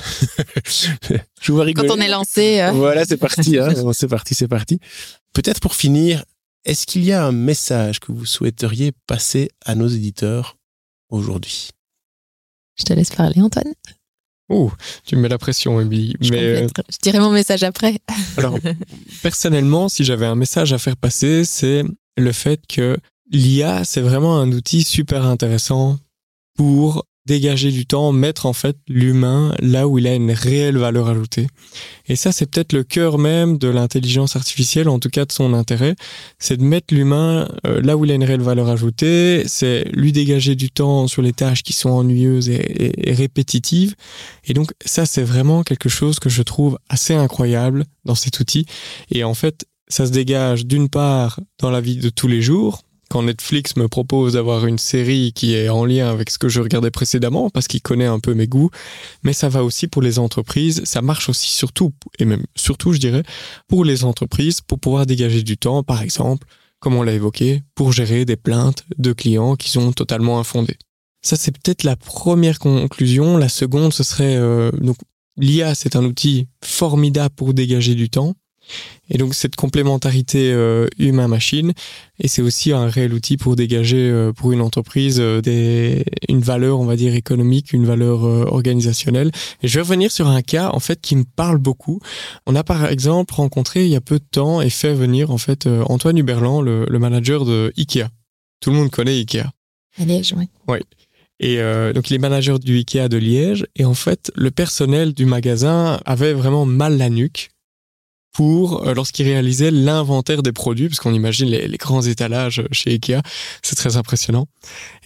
je vois Quand rigoler. on est lancé, euh, Voilà, c'est parti. Hein. <laughs> C'est parti, c'est parti. Peut-être pour finir, est-ce qu'il y a un message que vous souhaiteriez passer à nos éditeurs aujourd'hui je te laisse parler, Antoine. ouh, tu me mets la pression, Emily. Je, Mais euh, je dirai mon message après. <laughs> Alors, personnellement, si j'avais un message à faire passer, c'est le fait que l'IA, c'est vraiment un outil super intéressant pour dégager du temps, mettre en fait l'humain là où il a une réelle valeur ajoutée. Et ça, c'est peut-être le cœur même de l'intelligence artificielle, en tout cas de son intérêt, c'est de mettre l'humain euh, là où il a une réelle valeur ajoutée, c'est lui dégager du temps sur les tâches qui sont ennuyeuses et, et- et répétitives. Et donc ça, c'est vraiment quelque chose que je trouve assez incroyable dans cet outil. Et en fait, ça se dégage d'une part dans la vie de tous les jours, quand Netflix me propose d'avoir une série qui est en lien avec ce que je regardais précédemment, parce qu'il connaît un peu mes goûts, mais ça va aussi pour les entreprises, ça marche aussi surtout, et même surtout je dirais, pour les entreprises, pour pouvoir dégager du temps, par exemple, comme on l'a évoqué, pour gérer des plaintes de clients qui sont totalement infondées. Ça, c'est peut-être la première conclusion. La seconde, ce serait euh, l'IA, c'est un outil formidable pour dégager du temps. Et donc cette complémentarité euh, humain-machine, et c'est aussi un réel outil pour dégager euh, pour une entreprise euh, des, une valeur, on va dire économique, une valeur organisationnelle. Et je vais revenir sur un cas en fait qui me parle beaucoup. On a par exemple rencontré il y a peu de temps et fait venir en fait Antoine Huberland, le, le manager de Ikea. Tout le monde connaît Ikea. À Liège, oui. Oui. Et euh, donc, il est manager du Ikea de Liège. Et en fait, le personnel du magasin avait vraiment mal la nuque pour euh, lorsqu'il réalisait l'inventaire des produits, parce qu'on imagine les, les, grands étalages chez Ikea, c'est très impressionnant.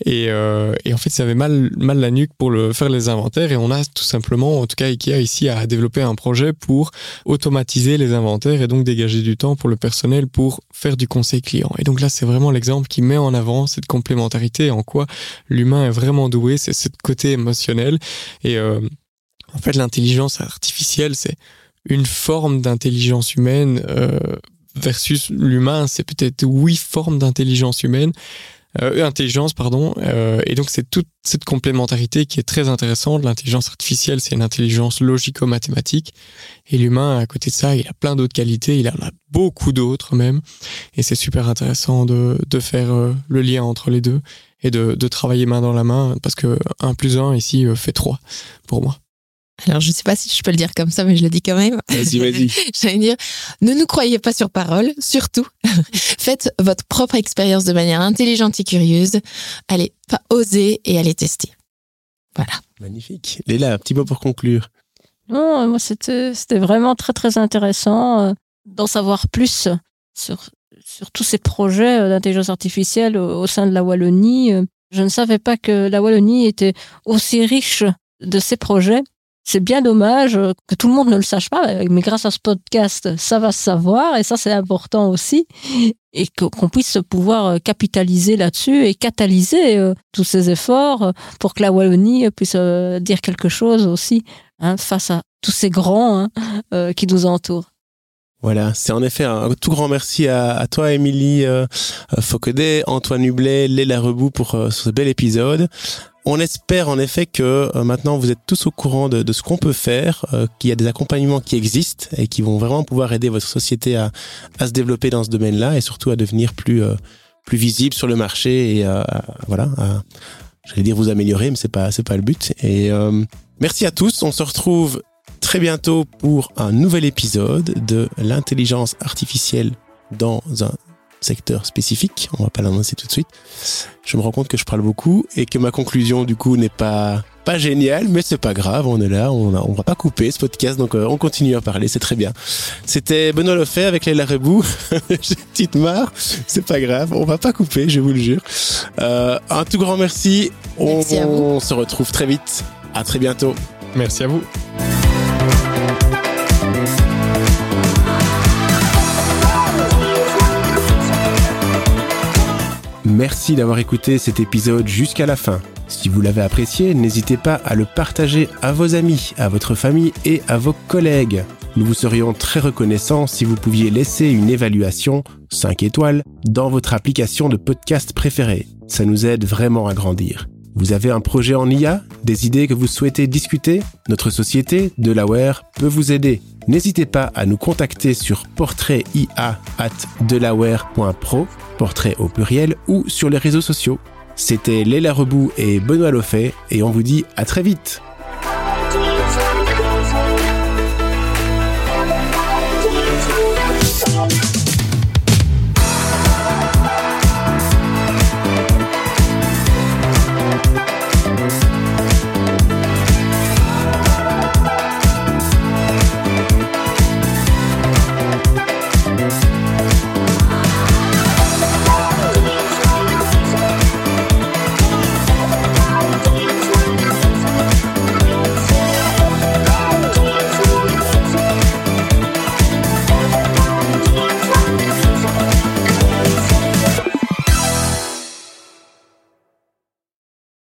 Et, euh, et, en fait, ça avait mal, mal la nuque pour le, faire les inventaires, et on a tout simplement, en tout cas Ikea ici, a développé un projet pour automatiser les inventaires et donc dégager du temps pour le personnel pour faire du conseil client. Et donc là, c'est vraiment l'exemple qui met en avant cette complémentarité, en quoi l'humain est vraiment doué, c'est ce côté émotionnel. Et euh, en fait, l'intelligence artificielle, c'est une forme d'intelligence humaine euh, versus l'humain, c'est peut-être huit formes d'intelligence humaine, euh, intelligence pardon. Euh, et donc c'est toute cette complémentarité qui est très intéressante. L'intelligence artificielle, c'est une intelligence logico-mathématique, et l'humain à côté de ça, il a plein d'autres qualités, il en a beaucoup d'autres même, et c'est super intéressant de, de faire euh, le lien entre les deux et de, de travailler main dans la main parce que un plus un ici euh, fait trois pour moi. Alors, je ne sais pas si je peux le dire comme ça, mais je le dis quand même. Vas-y, vas-y. <laughs> J'allais dire, ne nous croyez pas sur parole, surtout. <laughs> Faites votre propre expérience de manière intelligente et curieuse. Allez, pas oser et allez tester. Voilà. Magnifique. Léla, un petit mot pour conclure. Non, moi, c'était, c'était vraiment très, très intéressant euh, d'en savoir plus sur, sur tous ces projets euh, d'intelligence artificielle au, au sein de la Wallonie. Euh, Je ne savais pas que la Wallonie était aussi riche de ces projets. C'est bien dommage que tout le monde ne le sache pas, mais grâce à ce podcast, ça va se savoir et ça c'est important aussi et qu'on puisse pouvoir capitaliser là-dessus et catalyser euh, tous ces efforts euh, pour que la Wallonie puisse euh, dire quelque chose aussi hein, face à tous ces grands hein, euh, qui nous entourent. Voilà, c'est en effet un tout grand merci à, à toi, Émilie euh, Fauquedet, Antoine Hublet, Léla Rebout pour euh, ce bel épisode. On espère en effet que euh, maintenant vous êtes tous au courant de, de ce qu'on peut faire, euh, qu'il y a des accompagnements qui existent et qui vont vraiment pouvoir aider votre société à, à se développer dans ce domaine-là et surtout à devenir plus euh, plus visible sur le marché et à, à- j'allais dire vous améliorer, mais c'est pas c'est pas le but. Et euh, merci à tous. On se retrouve très bientôt pour un nouvel épisode de l'intelligence artificielle dans un secteur spécifique. On va pas l'annoncer tout de suite. Je me rends compte que je parle beaucoup et que ma conclusion du coup n'est pas pas géniale, mais c'est pas grave. On est là, on, a, on va pas couper ce podcast, donc euh, on continue à parler. C'est très bien. C'était Benoît Lefebvre avec Léla Rebou. <laughs> J'ai une petite marre, c'est pas grave. On va pas couper, je vous le jure. Euh, un tout grand merci. On, Merci à vous. on se retrouve très vite. À très bientôt. Merci à vous. Merci d'avoir écouté cet épisode jusqu'à la fin. Si vous l'avez apprécié, n'hésitez pas à le partager à vos amis, à votre famille et à vos collègues. Nous vous serions très reconnaissants si vous pouviez laisser une évaluation 5 étoiles dans votre application de podcast préférée. Ça nous aide vraiment à grandir. Vous avez un projet en IA, des idées que vous souhaitez discuter? Notre société, Delaware, peut vous aider. N'hésitez pas à nous contacter sur portraitIA@delaware.pro, portrait au pluriel, ou sur les réseaux sociaux. C'était Léla Rebou et Benoît Loffet, et on vous dit à très vite